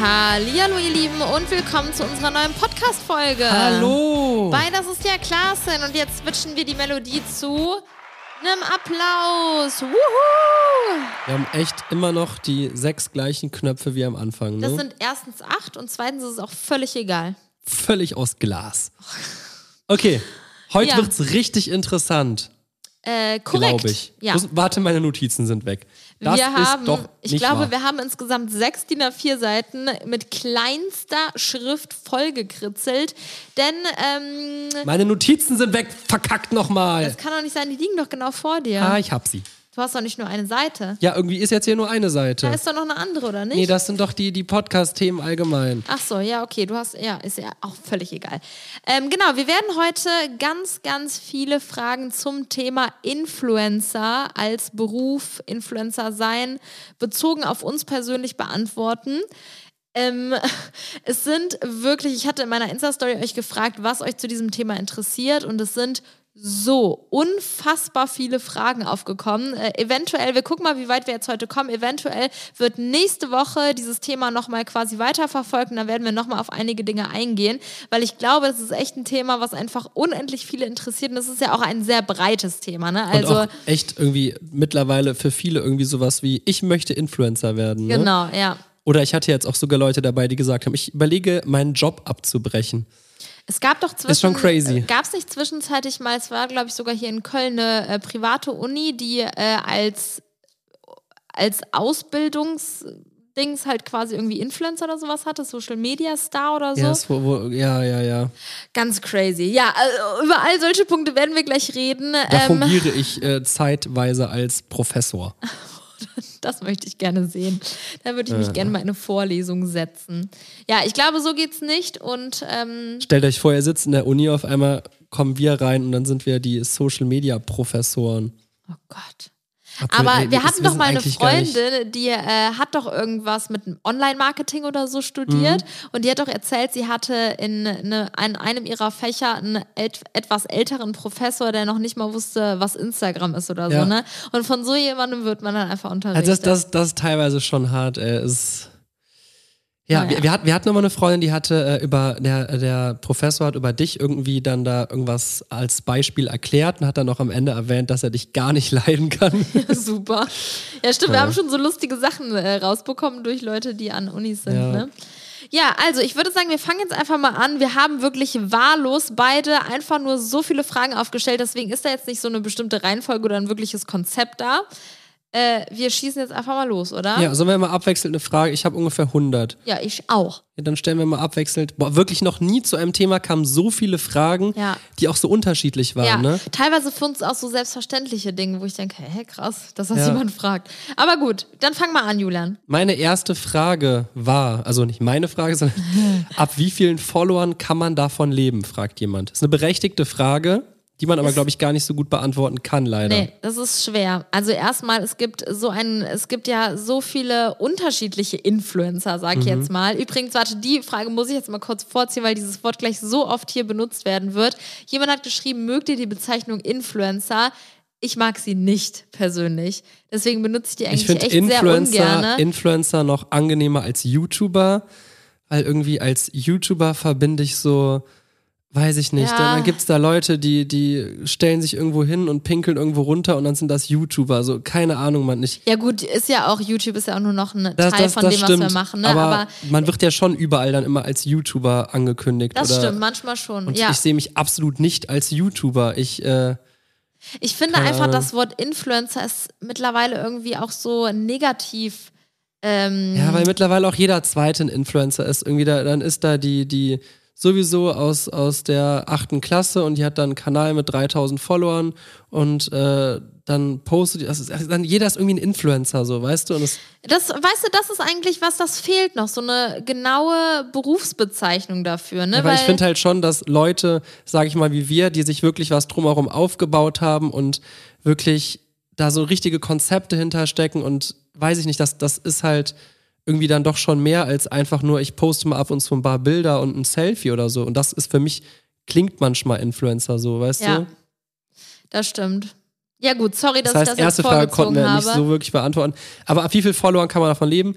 Hallo ihr Lieben und willkommen zu unserer neuen Podcast-Folge. Hallo! Bei Das ist ja Klassen und jetzt switchen wir die Melodie zu einem Applaus. Wuhu! Wir haben echt immer noch die sechs gleichen Knöpfe wie am Anfang. Das Ne? sind erstens acht und zweitens ist es auch völlig egal. Völlig aus Glas. Okay, heute Ja. wird's richtig interessant, Äh, korrekt. glaube ich. Ja. Warte, meine Notizen sind weg. Das wir haben, ich glaube, wahr. wir haben insgesamt sechs DIN A4 Seiten mit kleinster Schrift vollgekritzelt. Denn ähm, Meine Notizen sind weg, verkackt nochmal. das kann doch nicht sein, die liegen doch genau vor dir. Ah, ich hab sie. Du hast doch nicht nur eine Seite. Ja, irgendwie ist jetzt hier nur eine Da Seite. ist doch noch eine andere, oder nicht? Nee, das sind doch die, die Podcast-Themen allgemein. Ach so, ja, okay, du hast, ja, ist ja auch völlig egal. Ähm, genau, wir werden heute ganz, ganz viele Fragen zum Thema Influencer als Beruf, Influencer sein, bezogen auf uns persönlich beantworten. Ähm, es sind wirklich, ich hatte in meiner Insta-Story euch gefragt, was euch zu diesem Thema interessiert und es sind so unfassbar viele Fragen aufgekommen. Äh, eventuell, wir gucken mal, wie weit wir jetzt heute kommen. Eventuell wird nächste Woche dieses Thema nochmal quasi weiterverfolgt und dann werden wir nochmal auf einige Dinge eingehen, weil ich glaube, das ist echt ein Thema, was einfach unendlich viele interessiert und es ist ja auch ein sehr breites Thema. Ne? Und Also, auch echt irgendwie mittlerweile für viele irgendwie sowas wie, ich möchte Influencer werden. Ne? genau, ja. Oder ich hatte jetzt auch sogar Leute dabei, die gesagt haben, ich überlege, meinen Job abzubrechen. Es gab doch zwischen, Ist schon crazy. Gab es nicht zwischenzeitlich mal, es war glaube ich sogar hier in Köln eine äh, private Uni, die äh, als, als Ausbildungsdings halt quasi irgendwie Influencer oder sowas hatte, Social Media Star oder so. Ja, es, wo, wo, ja, ja, ja. Ganz crazy. Ja, äh, über all solche Punkte werden wir gleich reden. Da Ähm, fungiere ich äh, zeitweise als Professor. das möchte ich gerne sehen. Da würde ich mich gerne mal in eine Vorlesung setzen. Ja, ich glaube, so geht's nicht und ähm, Stellt euch vor, ihr sitzt in der Uni, auf einmal kommen wir rein und dann sind wir die Social Media Professoren. oh Gott. Aber wir das hatten doch mal eine Freundin, die äh, hat doch irgendwas mit Online-Marketing oder so studiert Mhm. und die hat doch erzählt, sie hatte in, ne, in einem ihrer Fächer einen et etwas älteren Professor, der noch nicht mal wusste, was Instagram ist oder so, Ja. ne? Und von so jemandem wird man dann einfach Also unterrichtet. das, das, das ist teilweise schon hart. Ey. Es, ja, Naja. wir, wir, hatten, wir hatten noch mal eine Freundin, die hatte äh, über, der, der Professor hat über dich irgendwie dann da irgendwas als Beispiel erklärt und hat dann auch am Ende erwähnt, dass er dich gar nicht leiden kann. Super. Ja, stimmt, wir haben schon so lustige Sachen äh, rausbekommen durch Leute, die an Unis sind, Ja. ne? Ja, also ich würde sagen, wir fangen jetzt einfach mal an. Wir haben wirklich wahllos beide einfach nur so viele Fragen aufgestellt. Deswegen ist da jetzt nicht so eine bestimmte Reihenfolge oder ein wirkliches Konzept da. Äh, wir schießen jetzt einfach mal los, oder? ja, sollen wir mal abwechselnd eine Frage? Ich habe ungefähr 100. Ja, ich auch. Ja, dann stellen wir mal abwechselnd. Boah, wirklich noch nie zu einem Thema kamen so viele Fragen, Ja. die auch so unterschiedlich waren. Ja, Ne? teilweise für uns auch so selbstverständliche Dinge, wo ich denke, hä, krass, dass das Ja. jemand fragt. Aber gut, dann fang mal an, Julian. Meine erste Frage war, also nicht meine Frage, sondern ab wie vielen Followern kann man davon leben, fragt jemand. Das ist eine berechtigte Frage, die man aber, glaube ich, gar nicht so gut beantworten kann, leider. Nee, das ist schwer. Also erstmal, es gibt so ein, es gibt ja so viele unterschiedliche Influencer, sag ich Mhm. jetzt mal. Übrigens, warte, die Frage muss ich jetzt mal kurz vorziehen, weil dieses Wort gleich so oft hier benutzt werden wird. Jemand hat geschrieben, mögt ihr die Bezeichnung Influencer? Ich mag sie nicht persönlich. Deswegen benutze ich die Ich eigentlich finde echt sehr Influencer, ungern. Influencer noch angenehmer als YouTuber, weil irgendwie als YouTuber verbinde ich so, weiß ich nicht, Ja. dann, gibt es da Leute, die, die stellen sich irgendwo hin und pinkeln irgendwo runter und dann sind das YouTuber. So, keine Ahnung, man nicht. ja gut, ist ja auch, YouTube ist ja auch nur noch ein Das, Teil das, von das dem, stimmt. was wir machen. Ne? aber, Aber, man wird ja schon überall dann immer als YouTuber angekündigt. das oder, stimmt, manchmal schon. Und ja. ich sehe mich absolut nicht als YouTuber. Ich, äh, Ich finde einfach, Ahnung. das Wort Influencer ist mittlerweile irgendwie auch so negativ. Ähm, ja, weil mittlerweile auch jeder zweite ein Influencer ist. Irgendwie da, dann ist da die, die sowieso aus, aus der achten Klasse und die hat dann einen Kanal mit 3000 Followern und äh, dann postet, die- das ist, dann jeder ist irgendwie ein Influencer, so, weißt du? Und es, das, weißt du, das ist eigentlich was, das fehlt noch, so eine genaue Berufsbezeichnung dafür, ne? Ja, weil ich finde halt schon, dass Leute, sage ich mal, wie wir, die sich wirklich was drumherum aufgebaut haben und wirklich da so richtige Konzepte hinterstecken und weiß ich nicht, das, das ist halt irgendwie dann doch schon mehr als einfach nur, ich poste mal ab und zu ein paar Bilder und ein Selfie oder so. Und das ist für mich, klingt manchmal Influencer so, weißt ja, du? das stimmt. Ja gut, sorry, dass Das heißt, ich das erste jetzt Frage konnten wir habe. nicht so wirklich beantworten. Aber ab wie viel Followern kann man davon leben?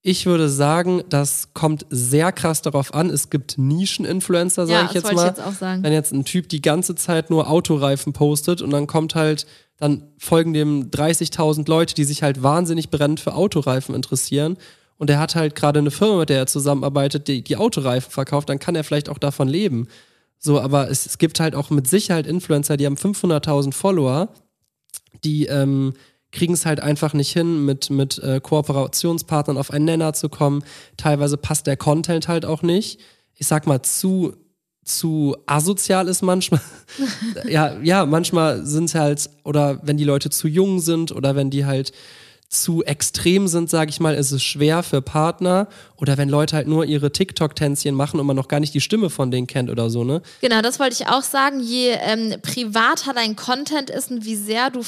Ich würde sagen, das kommt sehr krass darauf an. Es gibt Nischen-Influencer, sage Ja, ich jetzt mal. ich jetzt auch sagen. Wenn jetzt ein Typ die ganze Zeit nur Autoreifen postet und dann kommt halt, dann folgen dem 30.000 Leute, die sich halt wahnsinnig brennend für Autoreifen interessieren. Und er hat halt gerade eine Firma, mit der er zusammenarbeitet, die, die Autoreifen verkauft, dann kann er vielleicht auch davon leben. So, aber es, es gibt halt auch mit Sicherheit Influencer, die haben 500.000 Follower, die ähm, kriegen es halt einfach nicht hin, mit, mit äh, Kooperationspartnern auf einen Nenner zu kommen. Teilweise passt der Content halt auch nicht. Ich sag mal, zu, zu asozial ist manchmal. ja, ja, manchmal sind es halt, oder wenn die Leute zu jung sind oder wenn die halt zu extrem sind, sage ich mal, ist es schwer für Partner oder wenn Leute halt nur ihre TikTok-Tänzchen machen und man noch gar nicht die Stimme von denen kennt oder so, ne? Genau, das wollte ich auch sagen. Je ähm, privater dein Content ist und wie sehr du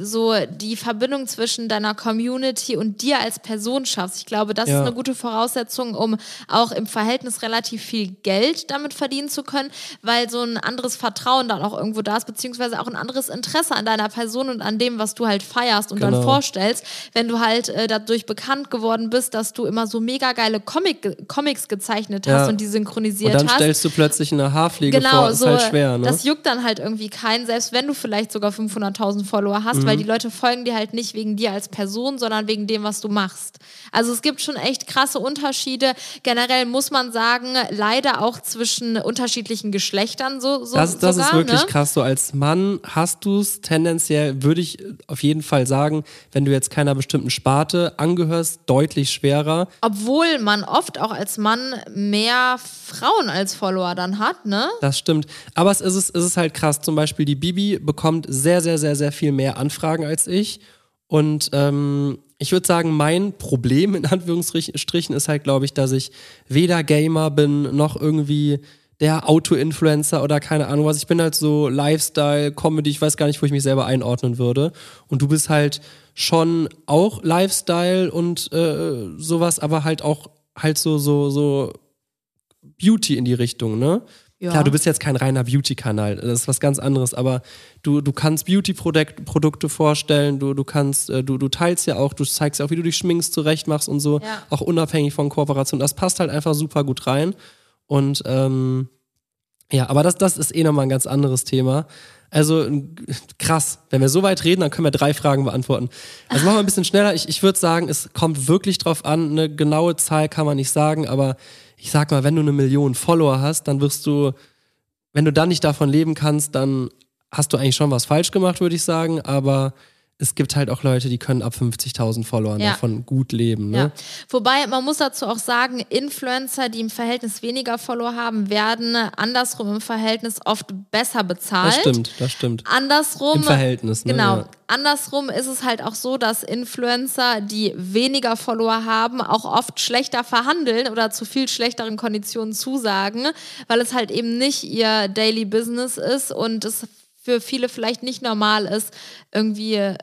so die Verbindung zwischen deiner Community und dir als Person schaffst. Ich glaube, das Ja. ist eine gute Voraussetzung, um auch im Verhältnis relativ viel Geld damit verdienen zu können, weil so ein anderes Vertrauen dann auch irgendwo da ist, beziehungsweise auch ein anderes Interesse an deiner Person und an dem, was du halt feierst und dann Genau. vorstellst. Wenn du halt äh, dadurch bekannt geworden bist, dass du immer so mega geile Comic Comics gezeichnet hast Ja. und die synchronisiert Und dann hast. stellst du plötzlich eine Haarpflege Genau, vor, ist so, halt schwer, ne? das juckt dann halt irgendwie keinen, selbst wenn du vielleicht sogar 500.000 Follower hast, Mhm. weil die Leute folgen dir halt nicht wegen dir als Person, sondern wegen dem, was du machst. Also es gibt schon echt krasse Unterschiede. Generell muss man sagen, leider auch zwischen unterschiedlichen Geschlechtern so, so Das, das sogar, ist wirklich ne? krass. So als Mann hast du es tendenziell, würde ich auf jeden Fall sagen, wenn du jetzt keiner bestimmten Sparte angehörst, deutlich schwerer. Obwohl man oft auch als Mann mehr Frauen als Follower dann hat, ne? Das stimmt. Aber es ist, es ist halt krass. Zum Beispiel die Bibi bekommt sehr, sehr, sehr, sehr viel mehr Anfragen als ich. Und ähm, ich würde sagen, mein Problem in Anführungsstrichen ist halt, glaube ich, dass ich weder Gamer bin, noch irgendwie der Auto-Influencer oder keine Ahnung was. Ich bin halt so Lifestyle, Comedy, ich weiß gar nicht, wo ich mich selber einordnen würde. Und du bist halt schon auch Lifestyle und äh, sowas, aber halt auch halt so, so, so Beauty in die Richtung, ne? Ja. Klar, du bist jetzt kein reiner Beauty-Kanal, das ist was ganz anderes, aber du, du kannst Beauty-Produkte vorstellen, du, du kannst, äh, du, du teilst ja auch, du zeigst ja auch, wie du dich schminkst, zurecht machst und so, Ja. auch unabhängig von Kooperation. Das passt halt einfach super gut rein. Und ähm, ja, aber das, das ist eh nochmal ein ganz anderes Thema. Also krass, wenn wir so weit reden, dann können wir drei Fragen beantworten. Also machen wir ein bisschen schneller. Ich, ich würde sagen, es kommt wirklich drauf an. Eine genaue Zahl kann man nicht sagen, aber ich sag mal, wenn du eine Million Follower hast, dann wirst du, wenn du dann nicht davon leben kannst, dann hast du eigentlich schon was falsch gemacht, würde ich sagen. Aber es gibt halt auch Leute, die können ab 50.000 Followern Ja. davon gut leben. Ne? Ja. Wobei, man muss dazu auch sagen, Influencer, die im Verhältnis weniger Follower haben, werden andersrum im Verhältnis oft besser bezahlt. Das stimmt, das stimmt. Andersrum. Im Verhältnis, ne? Genau. Ja. Andersrum ist es halt auch so, dass Influencer, die weniger Follower haben, auch oft schlechter verhandeln oder zu viel schlechteren Konditionen zusagen, weil es halt eben nicht ihr Daily Business ist und es für viele vielleicht nicht normal ist, irgendwie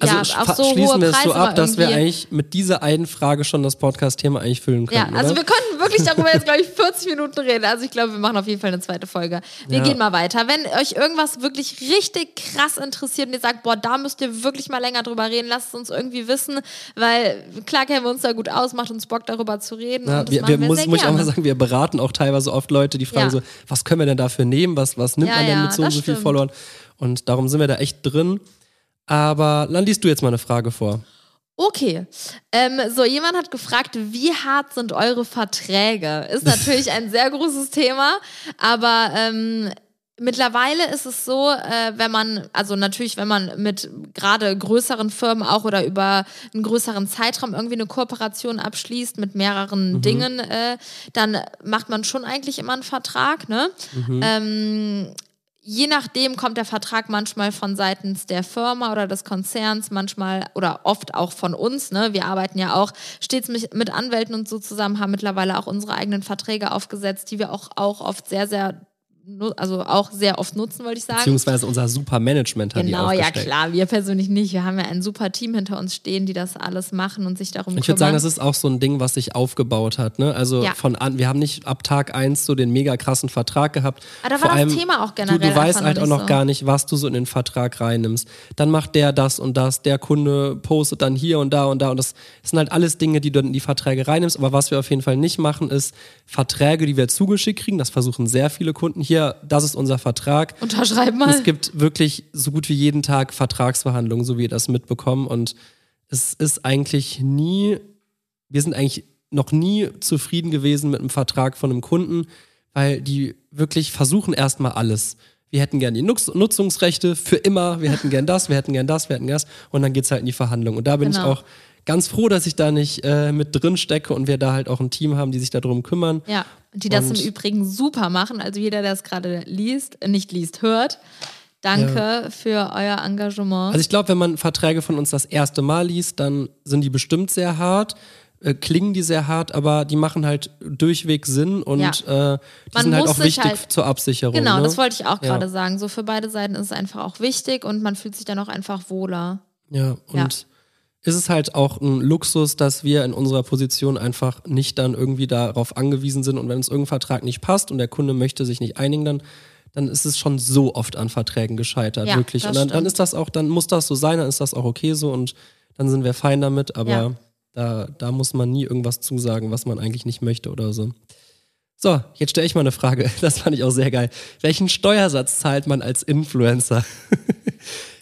Also ja, auf so schließen wir es so ab, dass wir eigentlich mit dieser einen Frage schon das Podcast-Thema eigentlich füllen Ja, können. also oder? wir könnten wirklich darüber jetzt, glaube ich, 40 Minuten reden. Also ich glaube, wir machen auf jeden Fall eine zweite Folge. Wir Ja. gehen mal weiter. Wenn euch irgendwas wirklich richtig krass interessiert und ihr sagt, boah, da müsst ihr wirklich mal länger drüber reden, lasst es uns irgendwie wissen, weil klar kennen wir uns da gut aus, macht uns Bock darüber zu reden. Ja, wir, wir wir muss, muss ich auch mal sagen, wir beraten auch teilweise oft Leute, die fragen Ja. so, was können wir denn dafür nehmen? Was, was nimmt Ja, man denn ja, mit so und so viel stimmt. Followern? Und darum sind wir da echt drin. Aber dann liest du jetzt mal eine Frage vor. Okay. Ähm, so, jemand hat gefragt, wie hart sind eure Verträge? Ist natürlich ein sehr großes Thema, aber ähm, mittlerweile ist es so, äh, wenn man, also natürlich, wenn man mit gerade größeren Firmen auch oder über einen größeren Zeitraum irgendwie eine Kooperation abschließt mit mehreren Dingen, äh, dann macht man schon eigentlich immer einen Vertrag, ne? Ähm, Je nachdem kommt der Vertrag manchmal von seitens der Firma oder des Konzerns, manchmal oder oft auch von uns. Ne? Wir arbeiten ja auch stets mit, Anwälten und so zusammen, haben mittlerweile auch unsere eigenen Verträge aufgesetzt, die wir auch, auch oft sehr, sehr also auch sehr oft nutzen, wollte ich sagen. Beziehungsweise unser Supermanagement hat die Genau, ja klar, wir persönlich nicht. Wir haben ja ein super Team hinter uns stehen, die das alles machen und sich darum Ich kümmern. würde sagen, das ist auch so ein Ding, was sich aufgebaut hat. Ne? Also Ja. von an, wir haben nicht ab Tag eins so den mega krassen Vertrag gehabt. Aber da Vor war das allem, Thema auch Du, generell du weißt einfach halt auch noch so. gar nicht, was du so in den Vertrag reinnimmst. Dann macht der das und das, der Kunde postet dann hier und da und da. Und das, das sind halt alles Dinge, die du in die Verträge reinnimmst. Aber was wir auf jeden Fall nicht machen, ist Verträge, die wir zugeschickt kriegen. Das versuchen sehr viele Kunden. Hier, das ist unser Vertrag. Unterschreib mal. Es gibt wirklich so gut wie jeden Tag Vertragsverhandlungen, so wie ihr das mitbekommen. Und es ist eigentlich nie, wir sind eigentlich noch nie zufrieden gewesen mit einem Vertrag von einem Kunden, weil die wirklich versuchen erstmal alles. Wir hätten gern die Nutz Nutzungsrechte für immer, wir hätten gern das, wir hätten gern das, wir hätten gern das. Und dann geht's halt in die Verhandlung. Und da bin Genau. ich auch ganz froh, dass ich da nicht äh, mit drin stecke und wir da halt auch ein Team haben, die sich darum kümmern. Ja, die das Und- im Übrigen super machen. Also jeder, der es gerade liest, äh, nicht liest, hört. Danke für euer Engagement. Also ich glaube, wenn man Verträge von uns das erste Mal liest, dann sind die bestimmt sehr hart, äh, klingen die sehr hart, aber die machen halt durchweg Sinn und Ja. äh, die Man sind halt auch wichtig halt- zur Absicherung. genau, ne? das wollte ich auch Ja. gerade sagen. So für beide Seiten ist es einfach auch wichtig und man fühlt sich dann auch einfach wohler. Ja, und Ja. Ist es halt auch ein Luxus, dass wir in unserer Position einfach nicht dann irgendwie darauf angewiesen sind und wenn uns irgendein Vertrag nicht passt und der Kunde möchte sich nicht einigen, dann dann ist es schon so oft an Verträgen gescheitert, Ja, wirklich. Und dann, dann ist das auch, dann muss das so sein, dann ist das auch okay so und dann sind wir fein damit, aber Ja. da, da muss man nie irgendwas zusagen, was man eigentlich nicht möchte oder so. So, jetzt stelle ich mal eine Frage. Das fand ich auch sehr geil. Welchen Steuersatz zahlt man als Influencer?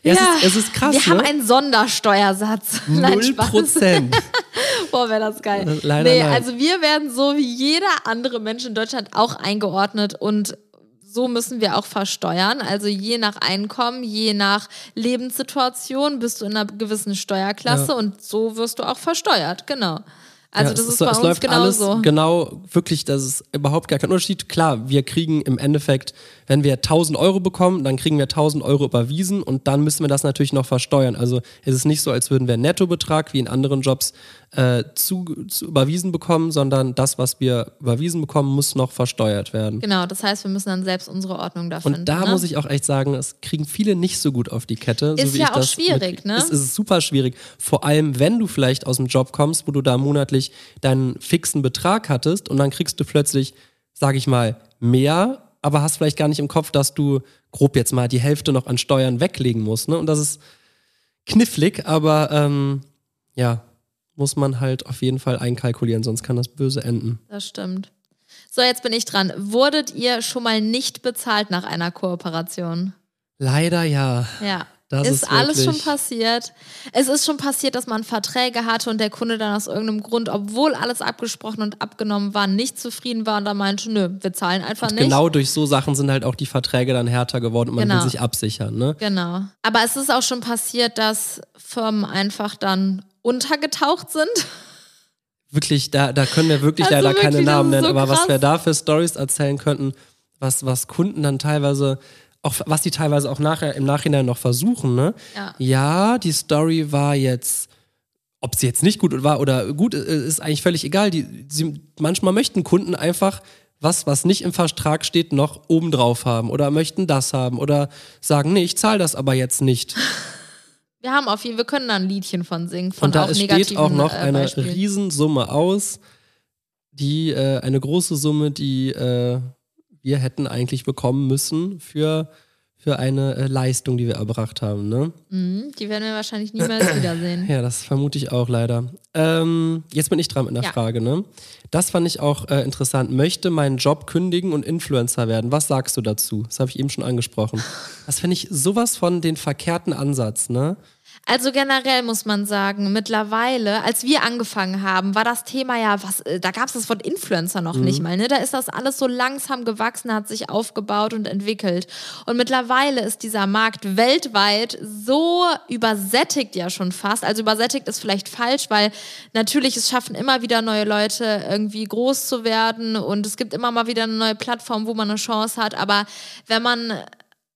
ja, es, ist, es ist krass. Wir haben ne? einen Sondersteuersatz. Null. Prozent. Boah, wäre das geil. Äh, leider nee, nein. also wir werden so wie jeder andere Mensch in Deutschland auch eingeordnet und so müssen wir auch versteuern. Also je nach Einkommen, je nach Lebenssituation bist du in einer gewissen Steuerklasse Ja. und so wirst du auch versteuert. Genau. Also Ja, das ist so- bei es uns läuft alles genauso. genau, wirklich, das ist überhaupt gar kein Unterschied. Klar, wir kriegen im Endeffekt, wenn wir 1000 Euro bekommen, dann kriegen wir 1000 Euro überwiesen und dann müssen wir das natürlich noch versteuern. Also es ist nicht so, als würden wir einen Nettobetrag wie in anderen Jobs äh, zu, zu überwiesen bekommen, sondern das, was wir überwiesen bekommen, muss noch versteuert werden. Genau, das heißt, wir müssen dann selbst unsere Ordnung da finden. Und da ne? muss ich auch echt sagen, das kriegen viele nicht so gut auf die Kette. Ist so ja auch schwierig, ne? Es ist super schwierig. Vor allem, wenn du vielleicht aus dem Job kommst, wo du da monatlich deinen fixen Betrag hattest und dann kriegst du plötzlich, sag ich mal, mehr, aber hast vielleicht gar nicht im Kopf, dass du grob jetzt mal die Hälfte noch an Steuern weglegen musst. Ne? Und das ist knifflig, aber ähm, ja, muss man halt auf jeden Fall einkalkulieren, sonst kann das böse enden. Das stimmt. So, jetzt bin ich dran. Wurdet ihr schon mal nicht bezahlt nach einer Kooperation? Leider ja. Ja. Das ist, ist alles schon passiert. Es ist schon passiert, dass man Verträge hatte und der Kunde dann aus irgendeinem Grund, obwohl alles abgesprochen und abgenommen war, nicht zufrieden war und dann meinte, nö, wir zahlen einfach nicht. Genau durch so Sachen sind halt auch die Verträge dann härter geworden und man Genau. will sich absichern. Ne? Genau. Aber es ist auch schon passiert, dass Firmen einfach dann untergetaucht sind. Wirklich, da, da können wir wirklich Also leider keine wirklich, das Namen nennen, so aber was wir da für Stories erzählen könnten, was, was Kunden dann teilweise, auch was die teilweise auch nachher im Nachhinein noch versuchen, ne? Ja. Ja, die Story war jetzt, ob sie jetzt nicht gut war oder gut, äh, ist eigentlich völlig egal. Die, sie, manchmal möchten Kunden einfach was, was nicht im Vertrag steht, noch obendrauf haben oder möchten das haben oder sagen, nee, ich zahle das aber jetzt nicht. Wir haben auf jeden wir können da ein Liedchen von singen, von Und da auch steht auch noch äh, eine Beispielen. Riesensumme aus, die äh, eine große Summe, die äh, wir hätten eigentlich bekommen müssen für, für eine äh, Leistung, die wir erbracht haben. Ne? Mhm, die werden wir wahrscheinlich niemals wiedersehen. Ja, das vermute ich auch leider. Ähm, jetzt bin ich dran mit einer Ja. Frage. Ne? Das fand ich auch äh, interessant. Möchte meinen Job kündigen und Influencer werden? Was sagst du dazu? Das habe ich eben schon angesprochen. Das finde ich sowas von den verkehrten Ansatz. Ne? Also generell muss man sagen, mittlerweile, als wir angefangen haben, war das Thema ja, was, äh, da gab es das Wort Influencer noch nicht mal. Ne? Da ist das alles so langsam gewachsen, hat sich aufgebaut und entwickelt. Und mittlerweile ist dieser Markt weltweit so übersättigt ja schon fast. Also übersättigt ist vielleicht falsch, weil natürlich es schaffen immer wieder neue Leute irgendwie groß zu werden und es gibt immer mal wieder eine neue Plattform, wo man eine Chance hat. Aber wenn man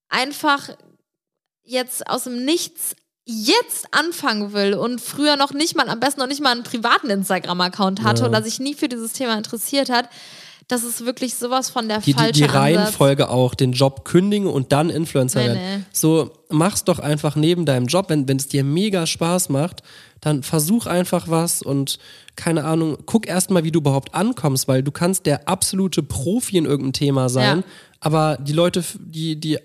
einfach jetzt aus dem Nichts jetzt anfangen will und früher noch nicht mal, am besten noch nicht mal einen privaten Instagram-Account hatte Ja. oder sich nie für dieses Thema interessiert hat, Das ist wirklich sowas von der die, die, falsche die Ansatz. Reihenfolge auch, den Job kündigen und dann Influencer Nee, werden. nee. So, mach's doch einfach neben deinem Job, wenn wenn es dir mega Spaß macht, dann versuch einfach was und keine Ahnung, guck erstmal, wie du überhaupt ankommst, weil du kannst der absolute Profi in irgendeinem Thema sein, Ja. aber die Leute, die, die,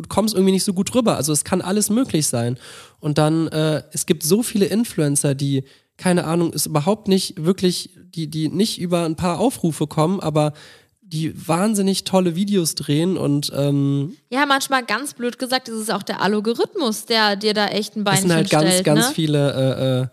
du kommst irgendwie nicht so gut rüber. Also es kann alles möglich sein. Und dann, äh, es gibt so viele Influencer, die, keine Ahnung, ist überhaupt nicht wirklich, die, die nicht über ein paar Aufrufe kommen, aber die wahnsinnig tolle Videos drehen und ähm, Ja, manchmal ganz blöd gesagt, ist es auch der Algorithmus, der dir da echt ein das Beinchen sind halt ganz, stellt. ganz ne? viele, äh, äh,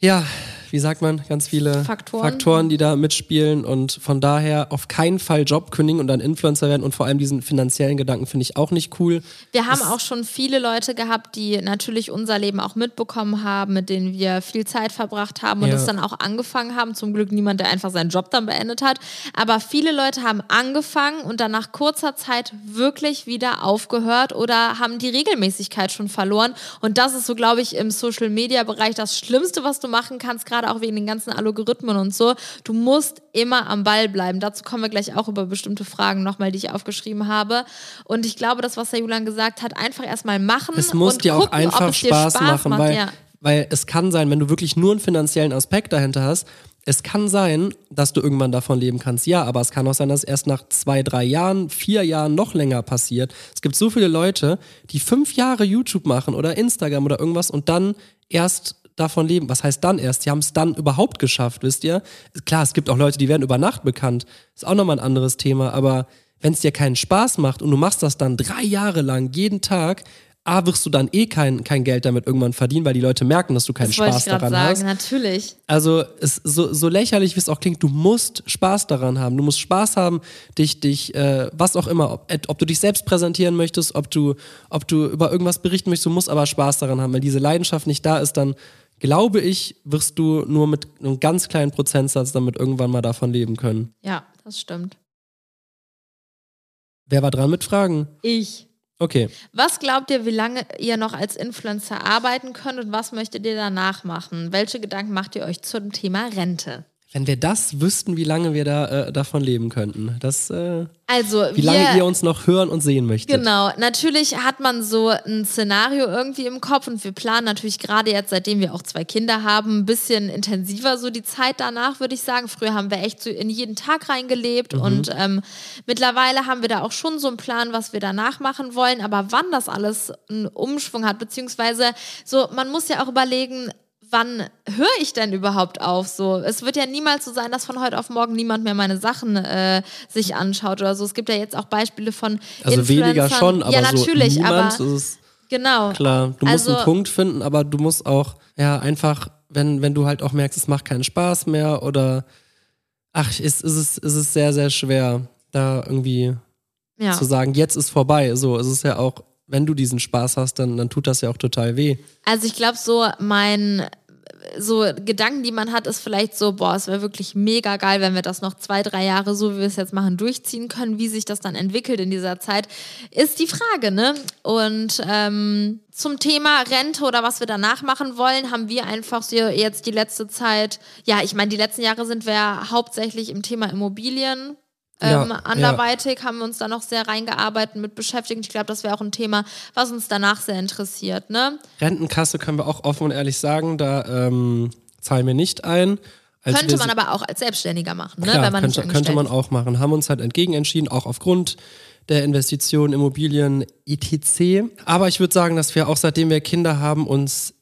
ja, wie sagt man, ganz viele Faktoren. die da mitspielen und von daher auf keinen Fall Job kündigen und dann Influencer werden und vor allem diesen finanziellen Gedanken finde ich auch nicht cool. Wir haben auch schon viele Leute gehabt, die natürlich unser Leben auch mitbekommen haben, mit denen wir viel Zeit verbracht haben und Ja. es dann auch angefangen haben. Zum Glück niemand, der einfach seinen Job dann beendet hat. Aber viele Leute haben angefangen und dann nach kurzer Zeit wirklich wieder aufgehört oder haben die Regelmäßigkeit schon verloren. Und das ist so, glaube ich, im Social-Media-Bereich das Schlimmste, was du machen kannst, gerade auch wegen den ganzen Algorithmen und so. Du musst immer am Ball bleiben. Dazu kommen wir gleich auch über bestimmte Fragen nochmal, die ich aufgeschrieben habe. Und ich glaube, das, was der Julian gesagt hat, einfach erstmal machen. Es muss und dir auch gucken, ob einfach dir Spaß, machen, macht. weil, ja. weil es kann sein, wenn du wirklich nur einen finanziellen Aspekt dahinter hast, es kann sein, dass du irgendwann davon leben kannst, ja, aber es kann auch sein, dass erst nach zwei, drei Jahren, vier Jahren noch länger passiert. Es gibt so viele Leute, die fünf Jahre YouTube machen oder Instagram oder irgendwas und dann erst davon leben. Was heißt dann erst? Sie haben es dann überhaupt geschafft, wisst ihr? Klar, es gibt auch Leute, die werden über Nacht bekannt. Ist auch nochmal ein anderes Thema, aber wenn es dir keinen Spaß macht und du machst das dann drei Jahre lang, jeden Tag, A, wirst du dann eh kein, kein Geld damit irgendwann verdienen, weil die Leute merken, dass du keinen Das Spaß daran sagen, hast. natürlich. Also es, so, so lächerlich, wie es auch klingt, du musst Spaß daran haben. Du musst Spaß haben, dich, dich, äh, was auch immer, ob, ob du dich selbst präsentieren möchtest, ob du, ob du über irgendwas berichten möchtest, du musst aber Spaß daran haben. Wenn diese Leidenschaft nicht da ist, dann glaube ich, wirst du nur mit einem ganz kleinen Prozentsatz damit irgendwann mal davon leben können. Ja, das stimmt. Wer war dran mit Fragen? Ich. Okay. Was glaubt ihr, wie lange ihr noch als Influencer arbeiten könnt und was möchtet ihr danach machen? Welche Gedanken macht ihr euch zum Thema Rente? Wenn wir das wüssten, wie lange wir da äh, davon leben könnten. Das, äh, Also, wie wir, lange ihr uns noch hören und sehen möchtet. Genau, natürlich hat man so ein Szenario irgendwie im Kopf und wir planen natürlich gerade jetzt, seitdem wir auch zwei Kinder haben, ein bisschen intensiver so die Zeit danach, würde ich sagen. Früher haben wir echt so in jeden Tag reingelebt und ähm, mittlerweile haben wir da auch schon so einen Plan, was wir danach machen wollen, aber wann das alles einen Umschwung hat, beziehungsweise so, man muss ja auch überlegen, wann höre ich denn überhaupt auf? So, es wird ja niemals so sein, dass von heute auf morgen niemand mehr meine Sachen äh, sich anschaut oder so. Es gibt ja jetzt auch Beispiele von Also weniger Influencern. schon, aber ja natürlich, so niemand aber ist genau. klar. Du musst Also- einen Punkt finden, aber du musst auch, ja, einfach, wenn, wenn du halt auch merkst, es macht keinen Spaß mehr oder ach, ist, ist, es, ist es sehr, sehr schwer, da irgendwie Ja. zu sagen, jetzt ist vorbei. So, es ist ja auch, wenn du diesen Spaß hast, dann, dann tut das ja auch total weh. Also ich glaube, so mein so Gedanken, die man hat, ist vielleicht so, boah, es wäre wirklich mega geil, wenn wir das noch zwei, drei Jahre, so wie wir es jetzt machen, durchziehen können. Wie sich das dann entwickelt in dieser Zeit, ist die Frage, ne? Und ähm, zum Thema Rente oder was wir danach machen wollen, haben wir einfach so jetzt die letzte Zeit, ja, ich meine, die letzten Jahre sind wir hauptsächlich im Thema Immobilien Ja, ähm, anderweitig haben wir uns da noch sehr reingearbeitet mit beschäftigt. Ich glaube, das wäre auch ein Thema, was uns danach sehr interessiert, ne? Rentenkasse können wir auch offen und ehrlich sagen, da ähm, zahlen wir nicht ein. Als Könnte man aber auch als Selbstständiger machen, ne? Klar, wenn man könnte, könnte man auch machen. Haben uns halt entgegen entschieden, auch aufgrund der Investitionen, Immobilien, etc. Aber ich würde sagen, dass wir auch seitdem wir Kinder haben, uns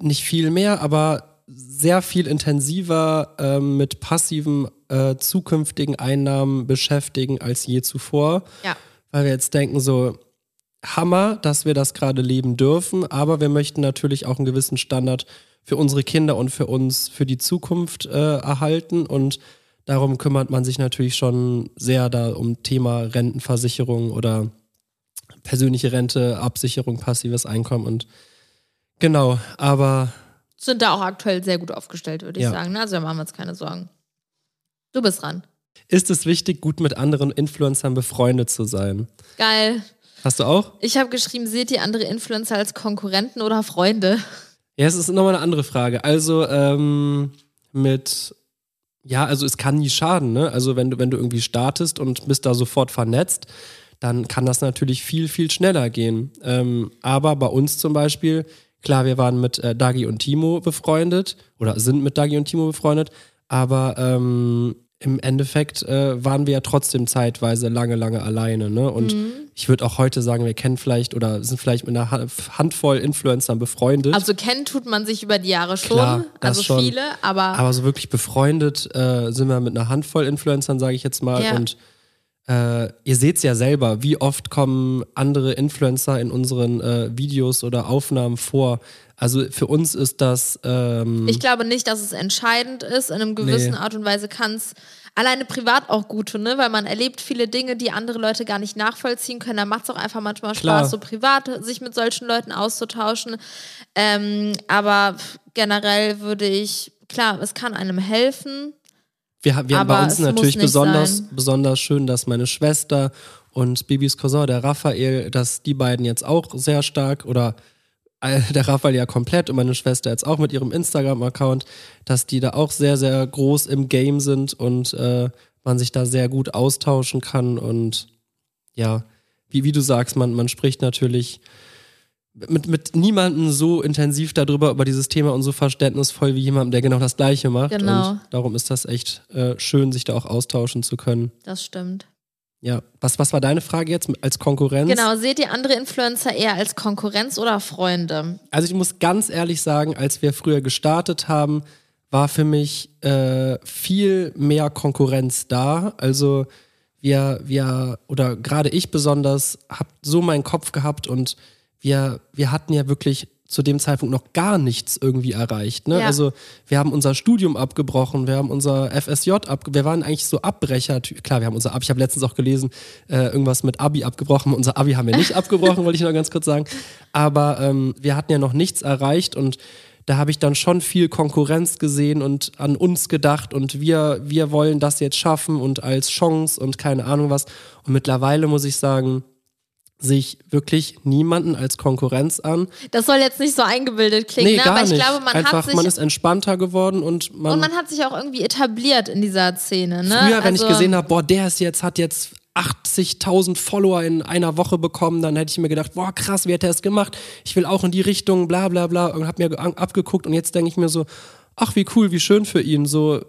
nicht viel mehr, aber sehr viel intensiver ähm, mit passiven äh, zukünftigen Einnahmen beschäftigen als je zuvor. Ja. Weil wir jetzt denken so, Hammer, dass wir das gerade leben dürfen, aber wir möchten natürlich auch einen gewissen Standard für unsere Kinder und für uns für die Zukunft äh, erhalten und darum kümmert man sich natürlich schon sehr da um Thema Rentenversicherung oder persönliche Rente, Absicherung, passives Einkommen und genau, aber Sind da auch aktuell sehr gut aufgestellt, würde ich Ja. sagen. ne? Also da machen wir uns keine Sorgen. Du bist dran. ist es wichtig, gut mit anderen Influencern befreundet zu sein? Geil. Hast du auch? Ich habe geschrieben, seht ihr andere Influencer als Konkurrenten oder Freunde? Ja, es ist nochmal eine andere Frage. Also ähm, mit ja, also es kann nie schaden, ne? Also wenn du, wenn du irgendwie startest und bist da sofort vernetzt, dann kann das natürlich viel, viel schneller gehen. Ähm, aber bei uns zum Beispiel, klar, wir waren mit äh, Dagi und Timo befreundet oder sind mit Dagi und Timo befreundet, aber ähm, im Endeffekt äh, waren wir ja trotzdem zeitweise lange, lange alleine. Ne? Und Mhm. ich würde auch heute sagen, wir kennen vielleicht oder sind vielleicht mit einer Ha- Handvoll Influencern befreundet. Also kennen tut man sich über die Jahre schon, Klar, also schon. viele, aber, Aber so wirklich befreundet äh, sind wir mit einer Handvoll Influencern, sage ich jetzt mal. Ja. Und äh, ihr seht es ja selber, wie oft kommen andere Influencer in unseren äh, Videos oder Aufnahmen vor. Also für uns ist das. Ähm, ich glaube nicht, dass es entscheidend ist. In einem gewissen Nee. Art und Weise kann es alleine privat auch gut tun, ne? weil man erlebt viele Dinge, die andere Leute gar nicht nachvollziehen können. Da macht es auch einfach manchmal Spaß, Klar. so privat sich mit solchen Leuten auszutauschen. Ähm, aber generell würde ich, klar, es kann einem helfen. Wir haben, wir haben bei uns natürlich besonders, sein. besonders schön, dass meine Schwester und Bibis Cousin, der Raphael, dass die beiden jetzt auch sehr stark oder äh, der Raphael ja komplett und meine Schwester jetzt auch mit ihrem Instagram-Account, dass die da auch sehr, sehr groß im Game sind und äh, man sich da sehr gut austauschen kann und ja, wie, wie du sagst, man, man spricht natürlich mit, mit niemandem so intensiv darüber, über dieses Thema und so verständnisvoll wie jemandem, der genau das Gleiche macht. Genau. Und darum ist das echt äh, schön, sich da auch austauschen zu können. Das stimmt. Ja, was, was war deine Frage jetzt als Konkurrenz? Genau, seht ihr andere Influencer eher als Konkurrenz oder Freunde? Also ich muss ganz ehrlich sagen, als wir früher gestartet haben, war für mich äh, viel mehr Konkurrenz da. Also wir, wir, oder gerade ich besonders, hab so meinen Kopf gehabt und wir, wir hatten ja wirklich zu dem Zeitpunkt noch gar nichts irgendwie erreicht. Ne? Ja. Also wir haben unser Studium abgebrochen, wir haben unser FSJ abgebrochen, wir waren eigentlich so Abbrecher. Klar, wir haben unser Abi, ich habe letztens auch gelesen, äh, irgendwas mit Abi abgebrochen. Unser Abi haben wir nicht abgebrochen, wollte ich noch ganz kurz sagen. Aber ähm, wir hatten ja noch nichts erreicht und da habe ich dann schon viel Konkurrenz gesehen und an uns gedacht und wir, wir wollen das jetzt schaffen und als Chance und keine Ahnung was. Und mittlerweile muss ich sagen, sehe ich wirklich niemanden als Konkurrenz an. Das soll jetzt nicht so eingebildet klingen, Nee, ne? gar aber ich nicht. glaube, man Einfach, hat sich man ist entspannter geworden und man, und man hat sich auch irgendwie etabliert in dieser Szene. Ne? früher, wenn ich Also- gesehen habe, boah, der ist jetzt, hat jetzt 80.000 Follower in einer Woche bekommen, dann hätte ich mir gedacht, boah, krass, wie hat er es gemacht? Ich will auch in die Richtung, bla bla bla und habe mir abgeguckt und jetzt denke ich mir so, ach, wie cool, wie schön für ihn, so,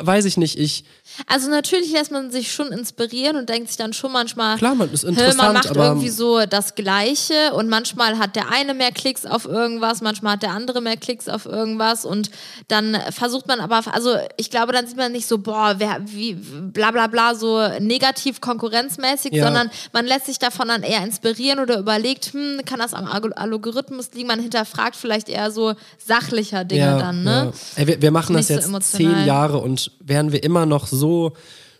weiß ich nicht, ich, Also natürlich lässt man sich schon inspirieren und denkt sich dann schon manchmal, klar, man ist interessant, man macht aber irgendwie so das Gleiche und manchmal hat der eine mehr Klicks auf irgendwas, manchmal hat der andere mehr Klicks auf irgendwas und dann versucht man aber, also ich glaube, dann sieht man nicht so, boah, wer, wie, bla bla bla, so negativ konkurrenzmäßig, Ja. sondern man lässt sich davon dann eher inspirieren oder überlegt, hm, kann das am Alg- Algorithmus liegen, man hinterfragt vielleicht eher so sachlicher Dinge dann, ne? Ja. Ey, wir, wir machen das so jetzt emotional. zehn Jahre und werden wir immer noch so,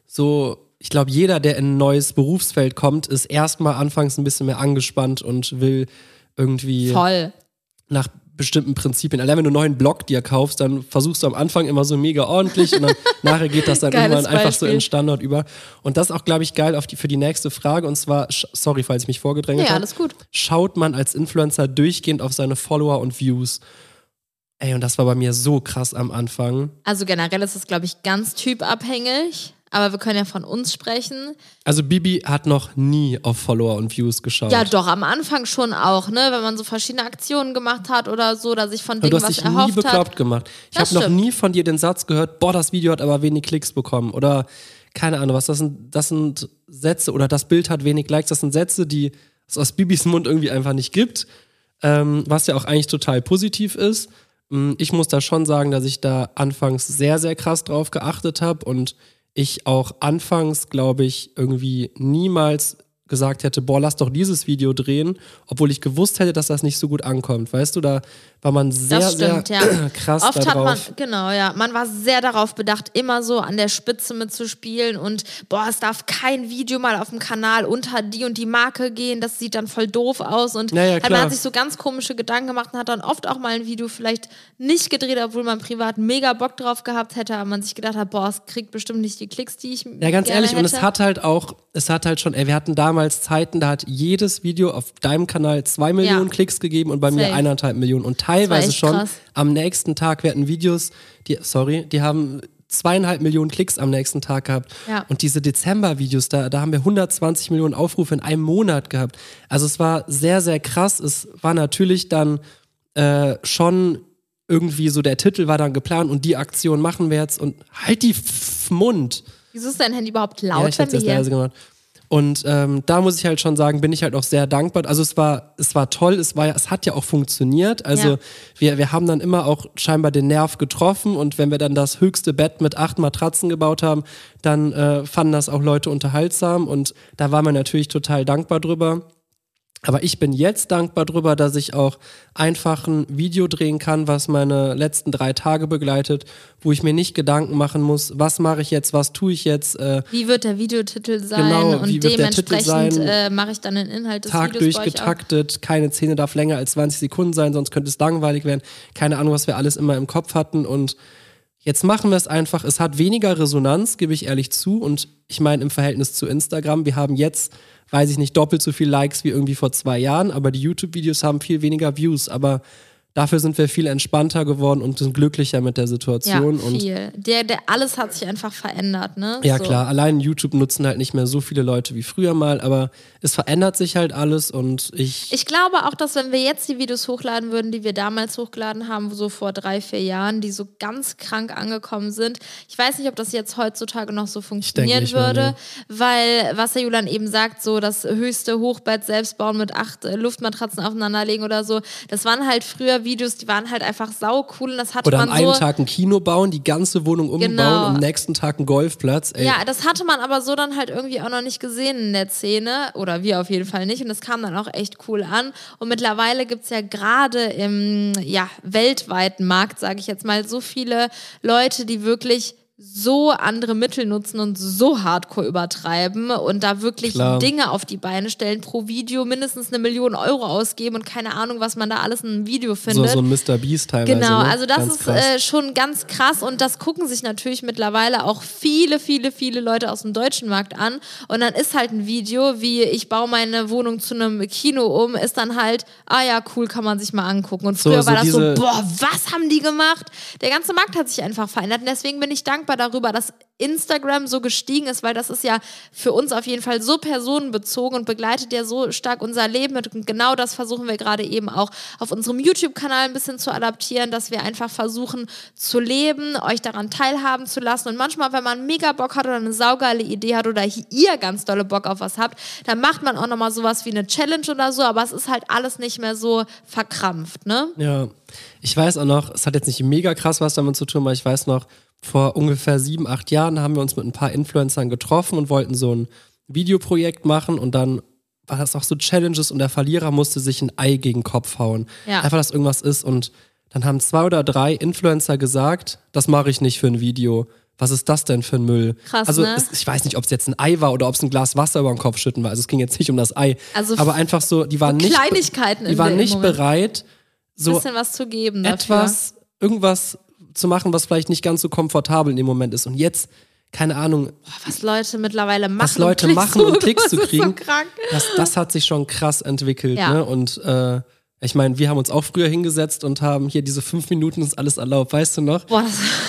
so, ich glaube, jeder, der in ein neues Berufsfeld kommt, ist erstmal anfangs ein bisschen mehr angespannt und will irgendwie Voll. nach bestimmten Prinzipien. Allein wenn du einen neuen Blog dir kaufst, dann versuchst du am Anfang immer so mega ordentlich und dann nachher geht das dann irgendwann einfach so Beispiel. in Standard über. Und das ist auch, glaube ich, geil die, für die nächste Frage. Und zwar, sorry, falls ich mich vorgedrängelt Ja, habe. alles gut. Schaut man als Influencer durchgehend auf seine Follower und Views? Ey, und das war bei mir so krass am Anfang. Also generell ist es, glaube ich, ganz typabhängig. Aber wir können ja von uns sprechen. Also Bibi hat noch nie auf Follower und Views geschaut. Ja, doch, am Anfang schon auch, ne? Wenn man so verschiedene Aktionen gemacht hat oder so, dass sich von Dingen du hast was dich nie erhofft bekloppt hat. gemacht. Ich habe noch nie von dir den Satz gehört, boah, das Video hat aber wenig Klicks bekommen. Oder keine Ahnung, was das sind, das sind Sätze oder das Bild hat wenig Likes. Das sind Sätze, die es aus Bibis Mund irgendwie einfach nicht gibt. Ähm, was ja auch eigentlich total positiv ist. Mm, Ich muss da schon sagen, dass ich da anfangs sehr, sehr krass drauf geachtet habe und ich auch anfangs, glaube ich, irgendwie niemals gesagt hätte, boah, lass doch dieses Video drehen, obwohl ich gewusst hätte, dass das nicht so gut ankommt. Weißt du, da war man sehr, Das stimmt, sehr ja. krass Oft hat man, darauf. genau, ja, man war sehr darauf bedacht, immer so an der Spitze mitzuspielen und boah, es darf kein Video mal auf dem Kanal unter die und die Marke gehen, das sieht dann voll doof aus und Ja, ja, halt, man hat sich so ganz komische Gedanken gemacht und hat dann oft auch mal ein Video vielleicht nicht gedreht, obwohl man privat mega Bock drauf gehabt hätte, aber man sich gedacht hat, boah, es kriegt bestimmt nicht die Klicks, die ich Ja, ganz ehrlich, hätte. und es hat halt auch, es hat halt schon, ey, wir hatten damals Zeiten, da hat jedes Video auf deinem Kanal zwei Millionen Klicks gegeben und bei mir Safe. eineinhalb Millionen. Und teilweise schon krass. am nächsten Tag, wir hatten Videos, die, sorry, die haben zweieinhalb Millionen Klicks am nächsten Tag gehabt. Ja. Und diese Dezember-Videos, da, da haben wir 120 Millionen Aufrufe in einem Monat gehabt. Also es war sehr, sehr krass. Es war natürlich dann äh, schon irgendwie so, der Titel war dann geplant und die Aktion machen wir jetzt und halt die F Mund. Wieso ist dein Handy überhaupt laut, Ja, ich hab's hier... leise gemacht. Und ähm, da muss ich halt schon sagen, bin ich halt auch sehr dankbar. Also es war, es war toll, es war, ja- es hat ja auch funktioniert. Also Ja. wir, wir haben dann immer auch scheinbar den Nerv getroffen und wenn wir dann das höchste Bett mit acht Matratzen gebaut haben, dann äh, fanden das auch Leute unterhaltsam und da waren wir natürlich total dankbar drüber. Aber ich bin jetzt dankbar drüber, dass ich auch einfach ein Video drehen kann, was meine letzten drei Tage begleitet, wo ich mir nicht Gedanken machen muss, was mache ich jetzt, was tue ich jetzt, äh, Wie wird der Videotitel sein Genau, und dementsprechend äh, mache ich dann den Inhalt des Tag Videos auch. durchgetaktet, keine Szene darf länger als 20 Sekunden sein, sonst könnte es langweilig werden. Keine Ahnung, was wir alles immer im Kopf hatten und jetzt machen wir es einfach. Es hat weniger Resonanz, gebe ich ehrlich zu. Und ich meine im Verhältnis zu Instagram, wir haben jetzt, weiß ich nicht, doppelt so viel Likes wie irgendwie vor zwei Jahren, aber die YouTube-Videos haben viel weniger Views, aber dafür sind wir viel entspannter geworden und sind glücklicher mit der Ja, Situation und viel. Der, der, alles hat sich einfach verändert, ne? Ja, So. klar. Allein YouTube nutzen halt nicht mehr so viele Leute wie früher mal, aber es verändert sich halt alles und ich. Ich glaube auch, dass wenn wir jetzt die Videos hochladen würden, die wir damals hochgeladen haben, so vor drei, vier Jahren, die so ganz krank angekommen sind, ich weiß nicht, ob das jetzt heutzutage noch so funktionieren würde, weil, was der Julian eben sagt, so das höchste Hochbett selbst bauen mit acht äh, Luftmatratzen aufeinanderlegen oder so, das waren halt früher Videos, die waren halt einfach sau cool und das hatte oder man an einem so. Tag ein Kino bauen, die ganze Wohnung umbauen Genau. und am nächsten Tag einen Golfplatz. Ey, Ja, das hatte man aber so dann halt irgendwie auch noch nicht gesehen in der Szene. Oder wir auf jeden Fall nicht. Und das kam dann auch echt cool an. Und mittlerweile gibt es ja gerade im ja, weltweiten Markt, sage ich jetzt mal, so viele Leute, die wirklich so andere Mittel nutzen und so hardcore übertreiben und da wirklich Klar. Dinge auf die Beine stellen, pro Video mindestens eine Million Euro ausgeben und keine Ahnung, was man da alles in einem Video so, findet. so ein Mr. Beast teilweise. Genau, ne? also das Ganz ist äh, schon ganz krass und das gucken sich natürlich mittlerweile auch viele, viele, viele Leute aus dem deutschen Markt an. Und dann ist halt ein Video, wie ich baue meine Wohnung zu einem Kino um, ist dann halt, ah ja, cool, kann man sich mal angucken. Und So- früher so war das so, boah, was haben die gemacht? Der ganze Markt hat sich einfach verändert und deswegen bin ich dankbar darüber, dass Instagram so gestiegen ist, weil das ist ja für uns auf jeden Fall so personenbezogen und begleitet ja so stark unser Leben. Und genau das versuchen wir gerade eben auch auf unserem YouTube-Kanal ein bisschen zu adaptieren, dass wir einfach versuchen zu leben, euch daran teilhaben zu lassen. Und manchmal, wenn man mega Bock hat oder eine saugeile Idee hat oder ihr ganz dolle Bock auf was habt, dann macht man auch nochmal sowas wie eine Challenge oder so, aber es ist halt alles nicht mehr so verkrampft, ne? Ja, ich weiß auch noch, es hat jetzt nicht mega krass was damit zu tun, aber ich weiß noch, vor ungefähr sieben, acht Jahren haben wir uns mit ein paar Influencern getroffen und wollten so ein Videoprojekt machen und dann war das auch so Challenges und der Verlierer musste sich ein Ei gegen den Kopf hauen. Ja. Einfach, dass irgendwas ist und dann haben zwei oder drei Influencer gesagt, das mache ich nicht für ein Video. Was ist das denn für ein Müll? Krass, also ne? es, ich weiß nicht, ob es jetzt ein Ei war oder ob es ein Glas Wasser über den Kopf schütten war. Also es ging jetzt nicht um das Ei. Also aber einfach so, die waren nicht, Kleinigkeiten die waren nicht Moment. bereit, so bisschen was zu geben dafür. etwas, irgendwas zu machen, was vielleicht nicht ganz so komfortabel in dem Moment ist. Und jetzt, keine Ahnung, was Leute mittlerweile machen, was Leute um machen, um Klicks zu kriegen, So das, das hat sich schon krass entwickelt. Ja. Ne? Und äh, ich meine, wir haben uns auch früher hingesetzt und haben hier diese fünf Minuten ist alles erlaubt, weißt du noch? Boah,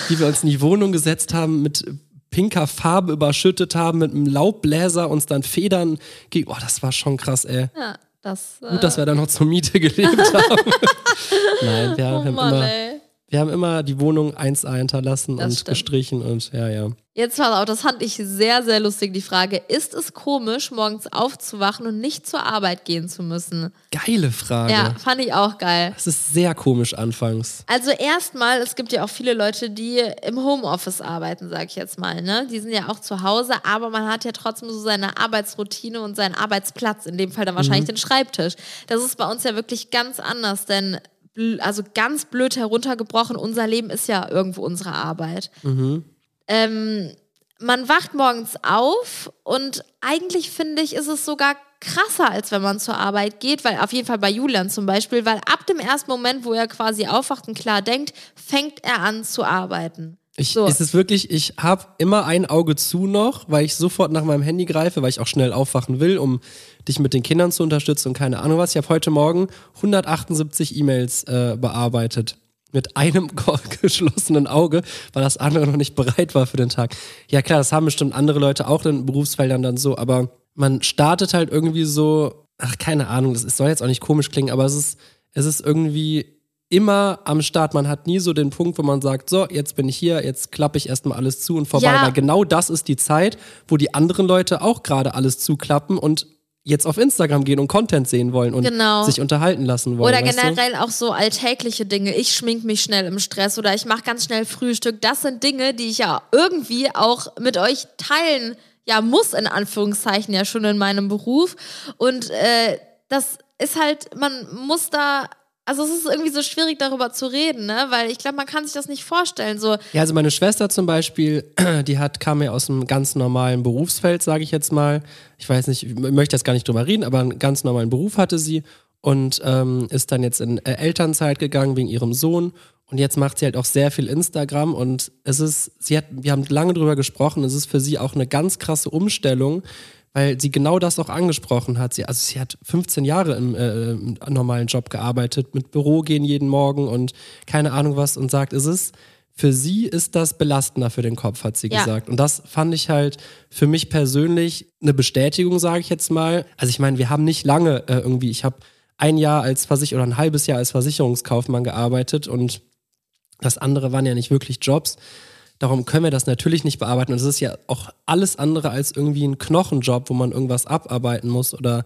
Wie wir uns in die Wohnung gesetzt haben, mit pinker Farbe überschüttet haben, mit einem Laubbläser uns dann Federn gegen. Oh, das war schon krass, ey. ja, das. Äh, Gut, dass wir dann noch zur Miete gelebt haben. Nein, wir oh haben Mann, immer. ey. Wir haben immer die Wohnung 1A hinterlassen Das und stimmt. gestrichen und ja, ja. Jetzt pass auf, das fand ich sehr, sehr lustig, die Frage. Ist es komisch, morgens aufzuwachen und nicht zur Arbeit gehen zu müssen? Geile Frage. Ja, fand ich auch geil. Das ist sehr komisch anfangs. Also erstmal, es gibt ja auch viele Leute, die im Homeoffice arbeiten, sag ich jetzt mal. Ne? Die sind ja auch zu Hause, aber man hat ja trotzdem so seine Arbeitsroutine und seinen Arbeitsplatz, in dem Fall dann wahrscheinlich den Schreibtisch. Das ist bei uns ja wirklich ganz anders, denn also ganz blöd heruntergebrochen, unser Leben ist ja irgendwo unsere Arbeit. Ähm, man wacht morgens auf und eigentlich finde ich, ist es sogar krasser, als wenn man zur Arbeit geht, weil auf jeden Fall bei Julian zum Beispiel, weil ab dem ersten Moment, wo er quasi aufwacht und klar denkt, fängt er an zu arbeiten. Ich, So. Es ist wirklich, ich habe immer ein Auge zu noch, weil ich sofort nach meinem Handy greife, weil ich auch schnell aufwachen will, um dich mit den Kindern zu unterstützen und keine Ahnung was. Ich habe heute Morgen 178 E-Mails äh, bearbeitet. mit einem geschlossenen Auge, weil das andere noch nicht bereit war für den Tag. Ja klar, das haben bestimmt andere Leute auch in Berufsfeldern dann so, aber man startet halt irgendwie so, ach keine Ahnung, das soll jetzt auch nicht komisch klingen, aber es ist, es ist irgendwie immer am Start. Man hat nie so den Punkt, wo man sagt, so, jetzt bin ich hier, jetzt klappe ich erstmal alles zu und vorbei. Ja. Weil genau das ist die Zeit, wo die anderen Leute auch gerade alles zuklappen und jetzt auf Instagram gehen und Content sehen wollen und genau. sich unterhalten lassen wollen. Oder generell du? auch so alltägliche Dinge. Ich schmink mich schnell im Stress oder ich mache ganz schnell Frühstück. Das sind Dinge, die ich ja irgendwie auch mit euch teilen ja muss, in Anführungszeichen, ja schon in meinem Beruf. Und äh, das ist halt, man muss da also es ist irgendwie so schwierig darüber zu reden, ne? Weil ich glaube, man kann sich das nicht vorstellen. So. Ja, also meine Schwester zum Beispiel, die hat, kam ja aus einem ganz normalen Berufsfeld, sage ich jetzt mal. Ich weiß nicht, ich möchte jetzt gar nicht drüber reden, aber einen ganz normalen Beruf hatte sie und ähm, ist dann jetzt in äh, Elternzeit gegangen wegen ihrem Sohn. Und jetzt macht sie halt auch sehr viel Instagram und es ist, sie hat, wir haben lange drüber gesprochen, es ist für sie auch eine ganz krasse Umstellung, weil sie genau das auch angesprochen hat. Sie, also sie hat 15 Jahre im, äh, im normalen Job gearbeitet, mit Büro gehen jeden Morgen und keine Ahnung was und sagt, es ist für sie ist das belastender für den Kopf, hat sie ja. gesagt. Und das fand ich halt für mich persönlich eine Bestätigung, sage ich jetzt mal. Also ich meine, wir haben nicht lange äh, irgendwie, ich habe ein Jahr als Versicher oder ein halbes Jahr als Versicherungskaufmann gearbeitet und das andere waren ja nicht wirklich Jobs. Darum können wir das natürlich nicht bearbeiten. Und es ist ja auch alles andere als irgendwie ein Knochenjob, wo man irgendwas abarbeiten muss oder.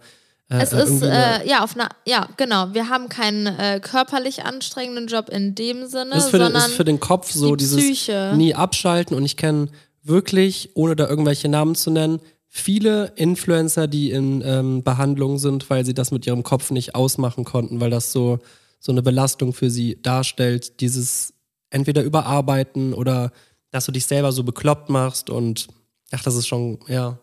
Äh, es ist, äh, ja, auf einer, ja, genau. Wir haben keinen äh, körperlich anstrengenden Job in dem Sinne, ist für, sondern ist für den Kopf so die dieses Psyche. nie abschalten. Und ich kenne wirklich, ohne da irgendwelche Namen zu nennen, viele Influencer, die in ähm, Behandlung sind, weil sie das mit ihrem Kopf nicht ausmachen konnten, weil das so, so eine Belastung für sie darstellt, dieses entweder überarbeiten oder dass du dich selber so bekloppt machst und ach, das ist schon, ja.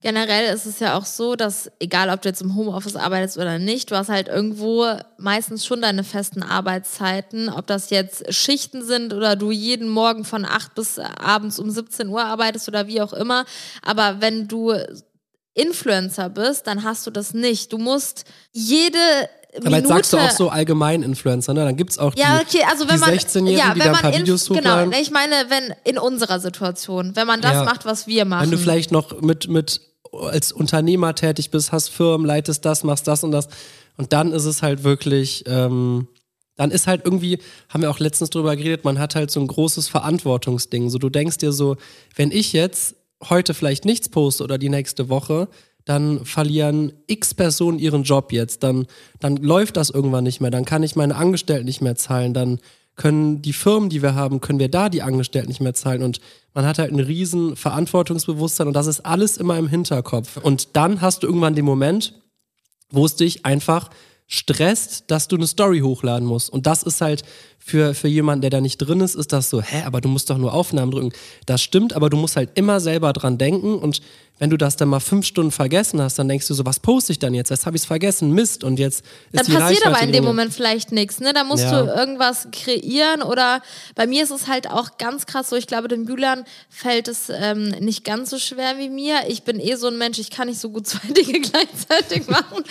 Generell ist es ja auch so, dass egal ob du jetzt im Homeoffice arbeitest oder nicht, du hast halt irgendwo meistens schon deine festen Arbeitszeiten, ob das jetzt Schichten sind oder du jeden Morgen von 8 bis abends um 17 Uhr arbeitest oder wie auch immer. Aber wenn du Influencer bist, dann hast du das nicht. Du musst jede aber jetzt sagst du auch so allgemein Influencer, ne? Dann gibt es auch die, ja, okay, also wenn die 16-Jährigen, ja, die da ein paar Videos hochladen. Genau, ich meine, wenn in unserer Situation, wenn man das ja. macht, was wir machen. Wenn du vielleicht noch mit, mit als Unternehmer tätig bist, hast Firmen, leitest das, machst das und das. Und dann ist es halt wirklich, ähm, dann ist halt irgendwie, haben wir auch letztens drüber geredet, man hat halt so ein großes Verantwortungsding. So, du denkst dir so, wenn ich jetzt heute vielleicht nichts poste oder die nächste Woche, dann verlieren x Personen ihren Job jetzt, dann, dann läuft das irgendwann nicht mehr, dann kann ich meine Angestellten nicht mehr zahlen, dann können die Firmen, die wir haben, können wir da die Angestellten nicht mehr zahlen und man hat halt ein riesen Verantwortungsbewusstsein und das ist alles immer im Hinterkopf. Und dann hast du irgendwann den Moment, wo es dich einfach stresst, dass du eine Story hochladen musst. Und das ist halt für, für jemanden, der da nicht drin ist, ist das so, hä, aber du musst doch nur Aufnahmen drücken. Das stimmt, aber du musst halt immer selber dran denken und wenn du das dann mal fünf Stunden vergessen hast, dann denkst du so, was poste ich dann jetzt? Jetzt habe ich es vergessen, Mist. Und jetzt ist Dann die passiert aber in dem Moment vielleicht nichts, ne? Da musst ja. du irgendwas kreieren oder bei mir ist es halt auch ganz krass so, ich glaube, den Bühlern fällt es ähm, nicht ganz so schwer wie mir. Ich bin eh so ein Mensch, ich kann nicht so gut zwei Dinge gleichzeitig machen.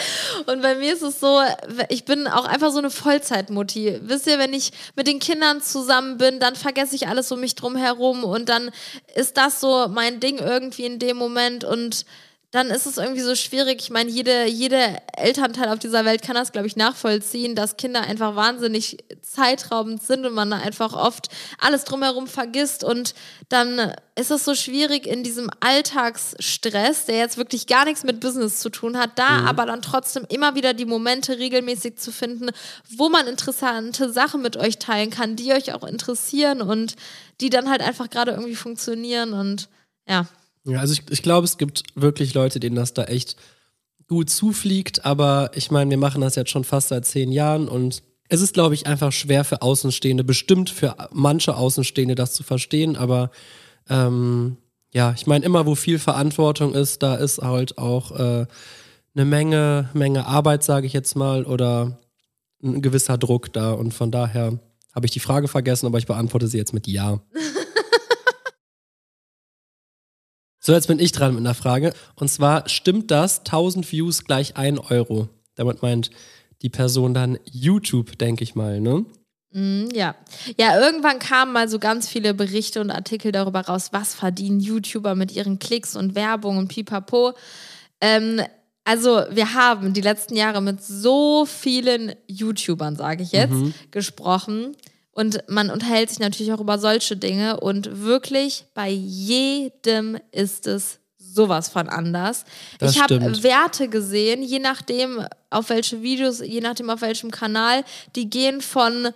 Und bei mir ist es so, ich bin auch einfach so eine Vollzeitmutti. Wisst ihr, wenn ich mit den Kindern zusammen bin, dann vergesse ich alles um mich drum herum und dann ist das so mein Ding irgendwie in dem Moment und dann ist es irgendwie so schwierig. Ich meine, jede, jede Elternteil auf dieser Welt kann das, glaube ich, nachvollziehen, dass Kinder einfach wahnsinnig zeitraubend sind und man einfach oft alles drumherum vergisst. Und dann ist es so schwierig in diesem Alltagsstress, der jetzt wirklich gar nichts mit Business zu tun hat, da mhm. aber dann trotzdem immer wieder die Momente regelmäßig zu finden, wo man interessante Sachen mit euch teilen kann, die euch auch interessieren und die dann halt einfach gerade irgendwie funktionieren. Und ja. Ja, also ich, ich glaube, es gibt wirklich Leute, denen das da echt gut zufliegt, aber ich meine, wir machen das jetzt schon fast seit zehn Jahren und es ist, glaube ich, einfach schwer für Außenstehende, bestimmt für manche Außenstehende das zu verstehen, aber ähm, ja, ich meine, immer wo viel Verantwortung ist, da ist halt auch äh, eine Menge, Menge Arbeit, sage ich jetzt mal, oder ein gewisser Druck da und von daher habe ich die Frage vergessen, aber ich beantworte sie jetzt mit Ja. So, jetzt bin ich dran mit einer Frage. Und zwar, stimmt das 1000 Views gleich 1 Euro? Damit meint die Person dann YouTube, denke ich mal, ne? Mm, ja. Ja, irgendwann kamen mal so ganz viele Berichte und Artikel darüber raus, was verdienen YouTuber mit ihren Klicks und Werbung und pipapo. Ähm, also wir haben die letzten Jahre mit so vielen YouTubern, sage ich jetzt, mhm. gesprochen. Und man unterhält sich natürlich auch über solche Dinge. Und wirklich bei jedem ist es sowas von anders. Das ich habe Werte gesehen, je nachdem auf welche Videos, je nachdem auf welchem Kanal, die gehen von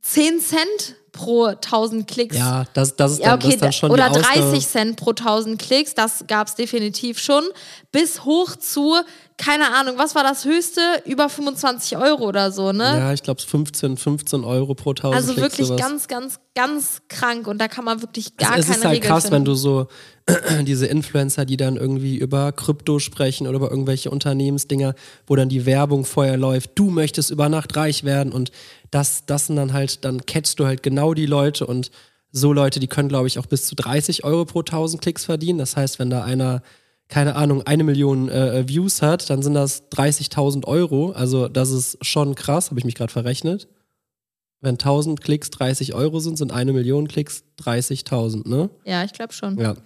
10 Cent pro 1000 Klicks. Ja, das, das ist dann, ja, okay, das dann schon Oder 30 Cent pro 1000 Klicks, das gab es definitiv schon. Bis hoch zu, keine Ahnung, was war das höchste? Über 25 Euro oder so, ne? Ja, ich glaube 15, 15 Euro pro 1000 Also wirklich sowas. ganz, ganz, ganz krank und da kann man wirklich gar keine Es ist halt Regel krass, finden. wenn du so diese Influencer, die dann irgendwie über Krypto sprechen oder über irgendwelche Unternehmensdinger, wo dann die Werbung vorher läuft, du möchtest über Nacht reich werden und das, das sind dann halt, dann catchst du halt genau die Leute und so Leute, die können, glaube ich, auch bis zu 30 Euro pro 1000 Klicks verdienen. Das heißt, wenn da einer, keine Ahnung, eine Million äh, Views hat, dann sind das 30.000 Euro. Also das ist schon krass, habe ich mich gerade verrechnet. Wenn 1000 Klicks 30 Euro sind, sind eine Million Klicks 30.000, ne? Ja, ich glaube schon. Ja.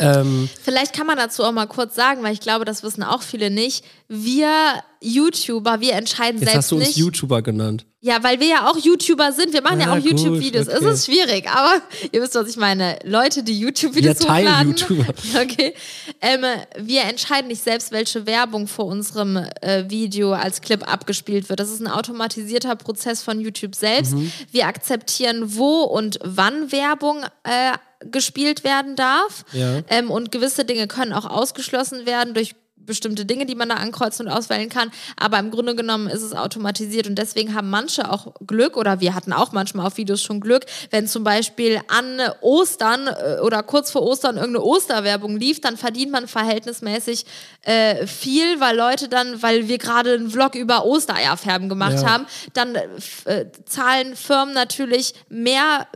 Ähm, Vielleicht kann man dazu auch mal kurz sagen, weil ich glaube, das wissen auch viele nicht. Wir YouTuber, wir entscheiden jetzt selbst hast du uns nicht. YouTuber genannt. Ja, weil wir ja auch YouTuber sind. Wir machen ja, Ah, auch YouTube-Videos. gut, Es okay. ist schwierig, aber ihr wisst, was ich meine. Leute, die YouTube-Videos teilen hochladen. YouTuber. Okay. Ähm, wir entscheiden nicht selbst, welche Werbung vor unserem äh, Video als Clip abgespielt wird. Das ist ein automatisierter Prozess von YouTube selbst. Mhm. Wir akzeptieren, wo und wann Werbung äh, gespielt werden darf. Ja. Ähm, und gewisse Dinge können auch ausgeschlossen werden durch bestimmte Dinge, die man da ankreuzen und auswählen kann. Aber im Grunde genommen ist es automatisiert und deswegen haben manche auch Glück oder wir hatten auch manchmal auf Videos schon Glück, wenn zum Beispiel an Ostern äh, oder kurz vor Ostern irgendeine Osterwerbung lief, dann verdient man verhältnismäßig äh, viel, weil Leute dann, weil wir gerade einen Vlog über Ostereierfärben gemacht Ja. haben, dann äh, äh, zahlen Firmen natürlich mehr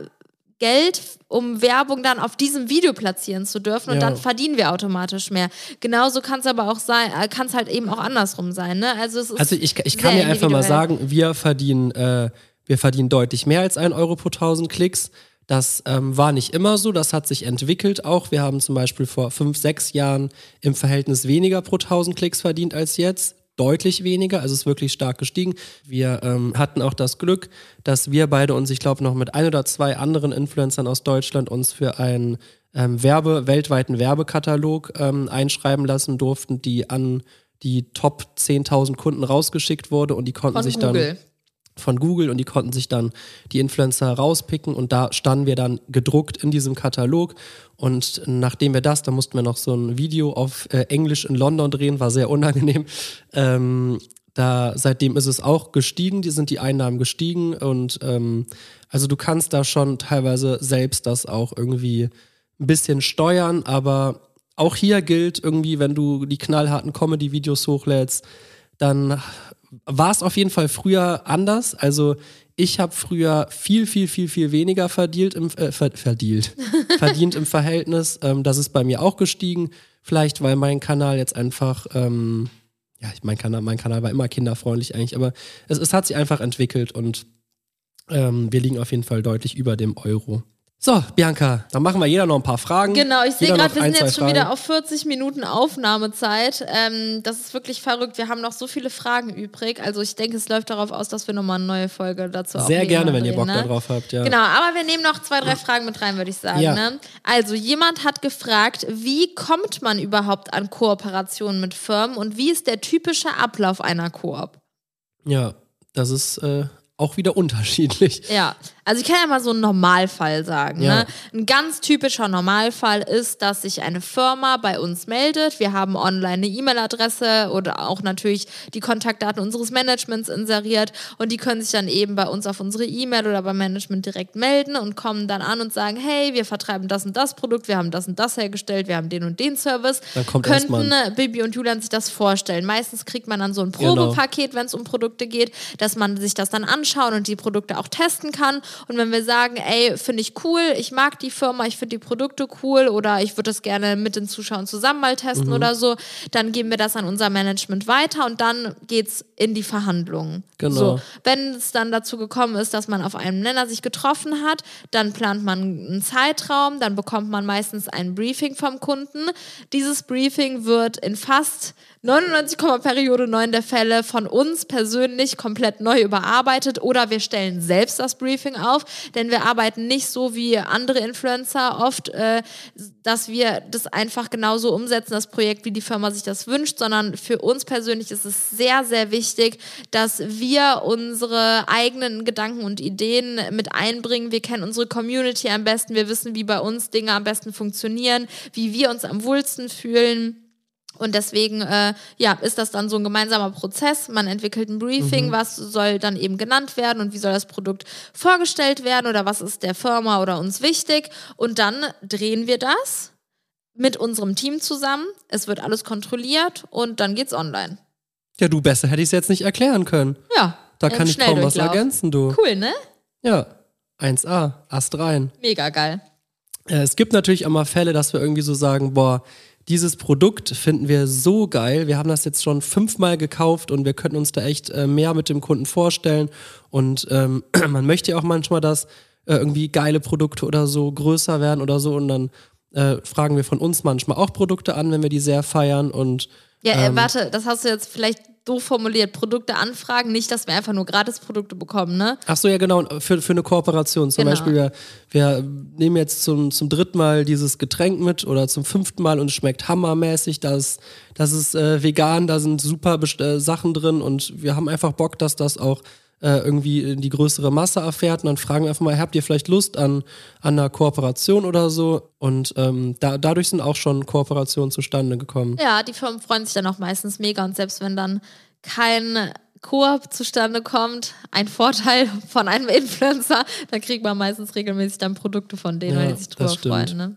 Geld, um Werbung dann auf diesem Video platzieren zu dürfen und Ja. dann verdienen wir automatisch mehr. Genauso kann es aber auch sein, äh, kann es halt eben auch andersrum sein. Ne? Also, Also ich, ich kann dir einfach mal sagen, wir verdienen, äh, wir verdienen deutlich mehr als 1 Euro pro 1000 Klicks. Das ähm, war nicht immer so, das hat sich entwickelt auch. Wir haben zum Beispiel vor fünf, sechs Jahren im Verhältnis weniger pro 1000 Klicks verdient als jetzt. Deutlich weniger, also es ist wirklich stark gestiegen. Wir ähm, hatten auch das Glück, dass wir beide uns, ich glaube, noch mit ein oder zwei anderen Influencern aus Deutschland uns für einen ähm, Werbe, weltweiten Werbekatalog ähm, einschreiben lassen durften, die an die Top 10.000 Kunden rausgeschickt wurde und die konnten von sich Google. dann von Google und die konnten sich dann die Influencer rauspicken und da standen wir dann gedruckt in diesem Katalog und nachdem wir das, da mussten wir noch so ein Video auf äh, Englisch in London drehen, war sehr unangenehm. Ähm, da seitdem ist es auch gestiegen, die sind die Einnahmen gestiegen und ähm, also du kannst da schon teilweise selbst das auch irgendwie ein bisschen steuern, aber auch hier gilt irgendwie, wenn du die knallharten Comedy-Videos hochlädst, dann war es auf jeden Fall früher anders. Also ich habe früher viel, viel, viel, viel weniger verdient im, äh, ver, verdient, verdient im Verhältnis. Ähm, das ist bei mir auch gestiegen. Vielleicht, weil mein Kanal jetzt einfach, ähm, ja, mein Kanal, mein Kanal war immer kinderfreundlich eigentlich, aber es, es hat sich einfach entwickelt und ähm, wir liegen auf jeden Fall deutlich über dem Euro. So, Bianca, dann machen wir jeder noch ein paar Fragen. Genau, ich sehe gerade, wir ein, sind jetzt schon wieder Fragen. auf 40 Minuten Aufnahmezeit. Ähm, das ist wirklich verrückt. Wir haben noch so viele Fragen übrig. Also ich denke, es läuft darauf aus, dass wir nochmal eine neue Folge dazu Sehr aufnehmen gerne, wenn und ihr Bock ne? darauf habt, ja. Genau, aber wir nehmen noch zwei, drei Fragen mit rein, würde ich sagen. Ja. Ne? Also, jemand hat gefragt, wie kommt man überhaupt an Kooperationen mit Firmen und wie ist der typische Ablauf einer Koop? Ja, das ist äh, auch wieder unterschiedlich. Ja, also ich kann ja mal so einen Normalfall sagen. Ja. Ne? Ein ganz typischer Normalfall ist, dass sich eine Firma bei uns meldet. Wir haben online eine E-Mail-Adresse oder auch natürlich die Kontaktdaten unseres Managements inseriert und die können sich dann eben bei uns auf unsere E-Mail oder beim Management direkt melden und kommen dann an und sagen, hey, wir vertreiben das und das Produkt, wir haben das und das hergestellt, wir haben den und den Service. Dann kommt Könnten äh, Bibi und Julian sich das vorstellen. Meistens kriegt man dann so ein Genau. Probepaket, wenn es um Produkte geht, dass man sich das dann anschauen und die Produkte auch testen kann. Und wenn wir sagen, ey, finde ich cool, ich mag die Firma, ich finde die Produkte cool oder ich würde das gerne mit den Zuschauern zusammen mal testen mhm. oder so, dann geben wir das an unser Management weiter und dann geht's in die Verhandlungen. Genau. So, wenn es dann dazu gekommen ist, dass man auf einem Nenner sich getroffen hat, dann plant man einen Zeitraum, dann bekommt man meistens ein Briefing vom Kunden. Dieses Briefing wird in fast 99, Periode 9 der Fälle von uns persönlich komplett neu überarbeitet oder wir stellen selbst das Briefing auf, denn wir arbeiten nicht so wie andere Influencer oft, äh, dass wir das einfach genauso umsetzen, das Projekt, wie die Firma sich das wünscht, sondern für uns persönlich ist es sehr, sehr wichtig, dass wir unsere eigenen Gedanken und Ideen mit einbringen. Wir kennen unsere Community am besten, wir wissen, wie bei uns Dinge am besten funktionieren, wie wir uns am wohlsten fühlen. Und deswegen äh, ja, ist das dann so ein gemeinsamer Prozess. Man entwickelt ein Briefing, mhm. was soll dann eben genannt werden und wie soll das Produkt vorgestellt werden oder was ist der Firma oder uns wichtig. Und dann drehen wir das mit unserem Team zusammen. Es wird alles kontrolliert und dann geht's online. Ja, du besser hätte ich es jetzt nicht erklären können. Ja. Da kann ich kaum was ergänzen, du. Cool, ne? Ja. 1A, Ast rein. Mega geil. Äh, es gibt natürlich immer Fälle, dass wir irgendwie so sagen, boah, dieses Produkt finden wir so geil. Wir haben das jetzt schon fünfmal gekauft und wir könnten uns da echt äh, mehr mit dem Kunden vorstellen. Und ähm, man möchte ja auch manchmal, dass äh, irgendwie geile Produkte oder so größer werden oder so. Und dann äh, fragen wir von uns manchmal auch Produkte an, wenn wir die sehr feiern. Und ja, äh, ähm, warte, das hast du jetzt vielleicht doof formuliert, Produkte anfragen, nicht, dass wir einfach nur Gratisprodukte bekommen, ne? Ach so, ja, genau, für, für eine Kooperation. Zum genau. Beispiel, wir, wir nehmen jetzt zum, zum dritten Mal dieses Getränk mit oder zum fünften Mal und es schmeckt hammermäßig, das, das ist äh, vegan, da sind super äh, Sachen drin und wir haben einfach Bock, dass das auch äh, irgendwie die größere Masse erfährt. Und dann fragen wir einfach mal, habt ihr vielleicht Lust an, an einer Kooperation oder so? Und ähm, da, dadurch sind auch schon Kooperationen zustande gekommen. Ja, die Firmen freuen sich dann auch meistens mega. Und selbst wenn dann kein Koop zustande kommt, ein Vorteil von einem Influencer, dann kriegt man meistens regelmäßig dann Produkte von denen, ja, weil die sich drüber freuen. Ne?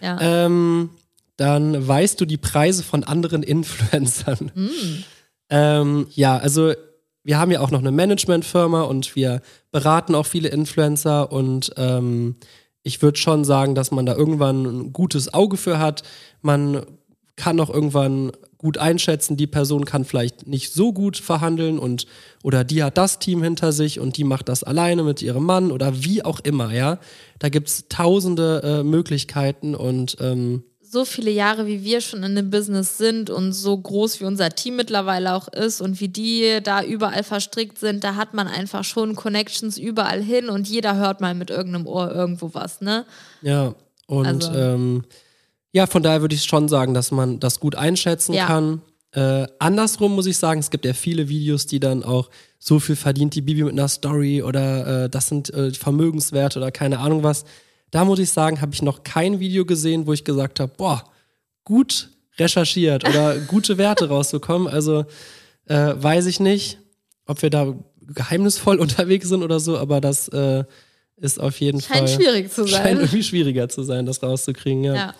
Ja. Ähm, dann weißt du die Preise von anderen Influencern. Mm. Ähm, ja, also wir haben ja auch noch eine Managementfirma und wir beraten auch viele Influencer und ähm, ich würde schon sagen, dass man da irgendwann ein gutes Auge für hat. Man kann auch irgendwann gut einschätzen, die Person kann vielleicht nicht so gut verhandeln und oder die hat das Team hinter sich und die macht das alleine mit ihrem Mann oder wie auch immer, ja. Da gibt es tausende äh, Möglichkeiten und ähm, so viele Jahre, wie wir schon in dem Business sind und so groß wie unser Team mittlerweile auch ist und wie die da überall verstrickt sind, da hat man einfach schon Connections überall hin und jeder hört mal mit irgendeinem Ohr irgendwo was, ne? Ja, und also. ähm, ja, von daher würde ich schon sagen, dass man das gut einschätzen ja. kann. Äh, andersrum muss ich sagen, es gibt ja viele Videos, die dann auch so viel verdient die Bibi mit einer Story oder äh, das sind äh, Vermögenswerte oder keine Ahnung was. Da muss ich sagen, habe ich noch kein Video gesehen, wo ich gesagt habe, boah, gut recherchiert oder gute Werte rauszukommen. Also äh, weiß ich nicht, ob wir da geheimnisvoll unterwegs sind oder so, aber das äh, ist auf jeden scheint Fall. Scheint schwierig zu sein. Scheint irgendwie schwieriger zu sein, das rauszukriegen, ja. ja.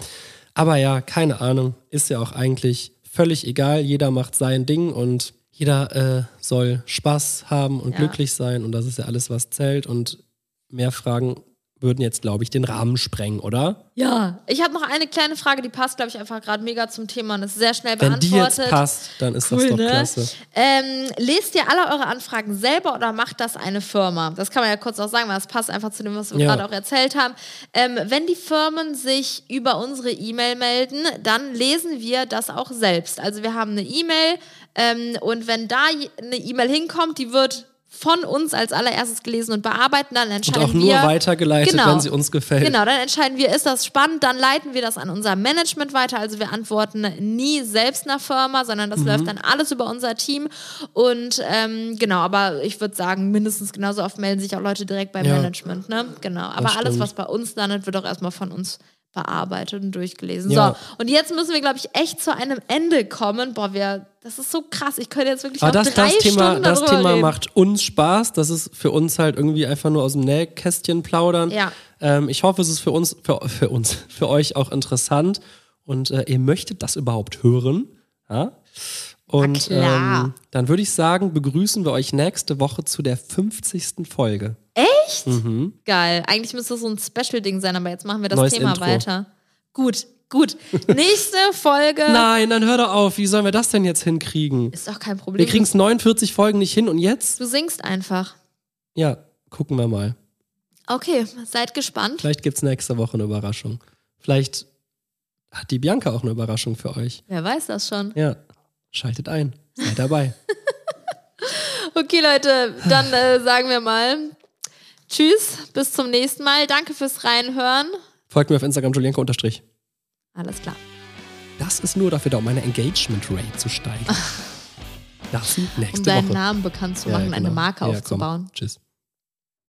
Aber ja, keine Ahnung. Ist ja auch eigentlich völlig egal. Jeder macht sein Ding und jeder äh, soll Spaß haben und ja. glücklich sein. Und das ist ja alles, was zählt. Und mehr Fragen würden jetzt, glaube ich, den Rahmen sprengen, oder? Ja, ich habe noch eine kleine Frage, die passt, glaube ich, einfach gerade mega zum Thema und ist sehr schnell beantwortet. Wenn die jetzt passt, dann ist cool, das doch ne? klasse. Ähm, lest ihr alle eure Anfragen selber oder macht das eine Firma? Das kann man ja kurz auch sagen, weil das passt einfach zu dem, was wir ja. gerade auch erzählt haben. Ähm, wenn die Firmen sich über unsere E-Mail melden, dann lesen wir das auch selbst. Also wir haben eine E-Mail ähm, und wenn da eine E-Mail hinkommt, die wird von uns als allererstes gelesen und bearbeiten, dann entscheiden wir. Und auch nur wir, weitergeleitet, genau, wenn sie uns gefällt. Genau, dann entscheiden wir, ist das spannend, dann leiten wir das an unser Management weiter. Also wir antworten nie selbst einer Firma, sondern das mhm. läuft dann alles über unser Team. Und ähm, genau, aber ich würde sagen, mindestens genauso oft melden sich auch Leute direkt beim ja, Management. Ne? Genau. Aber alles, was bei uns landet, wird auch erstmal von uns bearbeitet und durchgelesen. Ja. So, und jetzt müssen wir, glaube ich, echt zu einem Ende kommen. Boah, wir, das ist so krass. Ich könnte jetzt wirklich Aber noch das, drei das Thema, Stunden Das Thema reden. macht uns Spaß. Das ist für uns halt irgendwie einfach nur aus dem Nähkästchen plaudern. Ja. Ähm, ich hoffe, es ist für uns, für, für uns, für euch auch interessant und äh, ihr möchtet das überhaupt hören. Ja? Und ähm, dann würde ich sagen, begrüßen wir euch nächste Woche zu der 50. Folge. Echt? Mhm. Geil. Eigentlich müsste das so ein Special-Ding sein, aber jetzt machen wir das Neues Thema Intro. weiter. Gut, gut. Nächste Folge. Nein, dann hör doch auf. Wie sollen wir das denn jetzt hinkriegen? Ist doch kein Wir Problem. kriegen es 49 Folgen nicht hin und jetzt? Du singst einfach. Ja, gucken wir mal. Okay, seid gespannt. Vielleicht gibt es nächste Woche eine Überraschung. Vielleicht hat die Bianca auch eine Überraschung für euch. Wer weiß das schon. Ja, schaltet ein. Seid dabei. Okay, Leute, dann äh, sagen wir mal Tschüss, bis zum nächsten Mal. Danke fürs Reinhören. Folgt mir auf Instagram Julienko unterstrich. Alles klar. Das ist nur dafür da, um meine Engagement Rate zu steigern. Das nächste Um deinen Woche. Namen bekannt zu Ja, machen, eine genau. Marke Ja, komm. aufzubauen. Tschüss.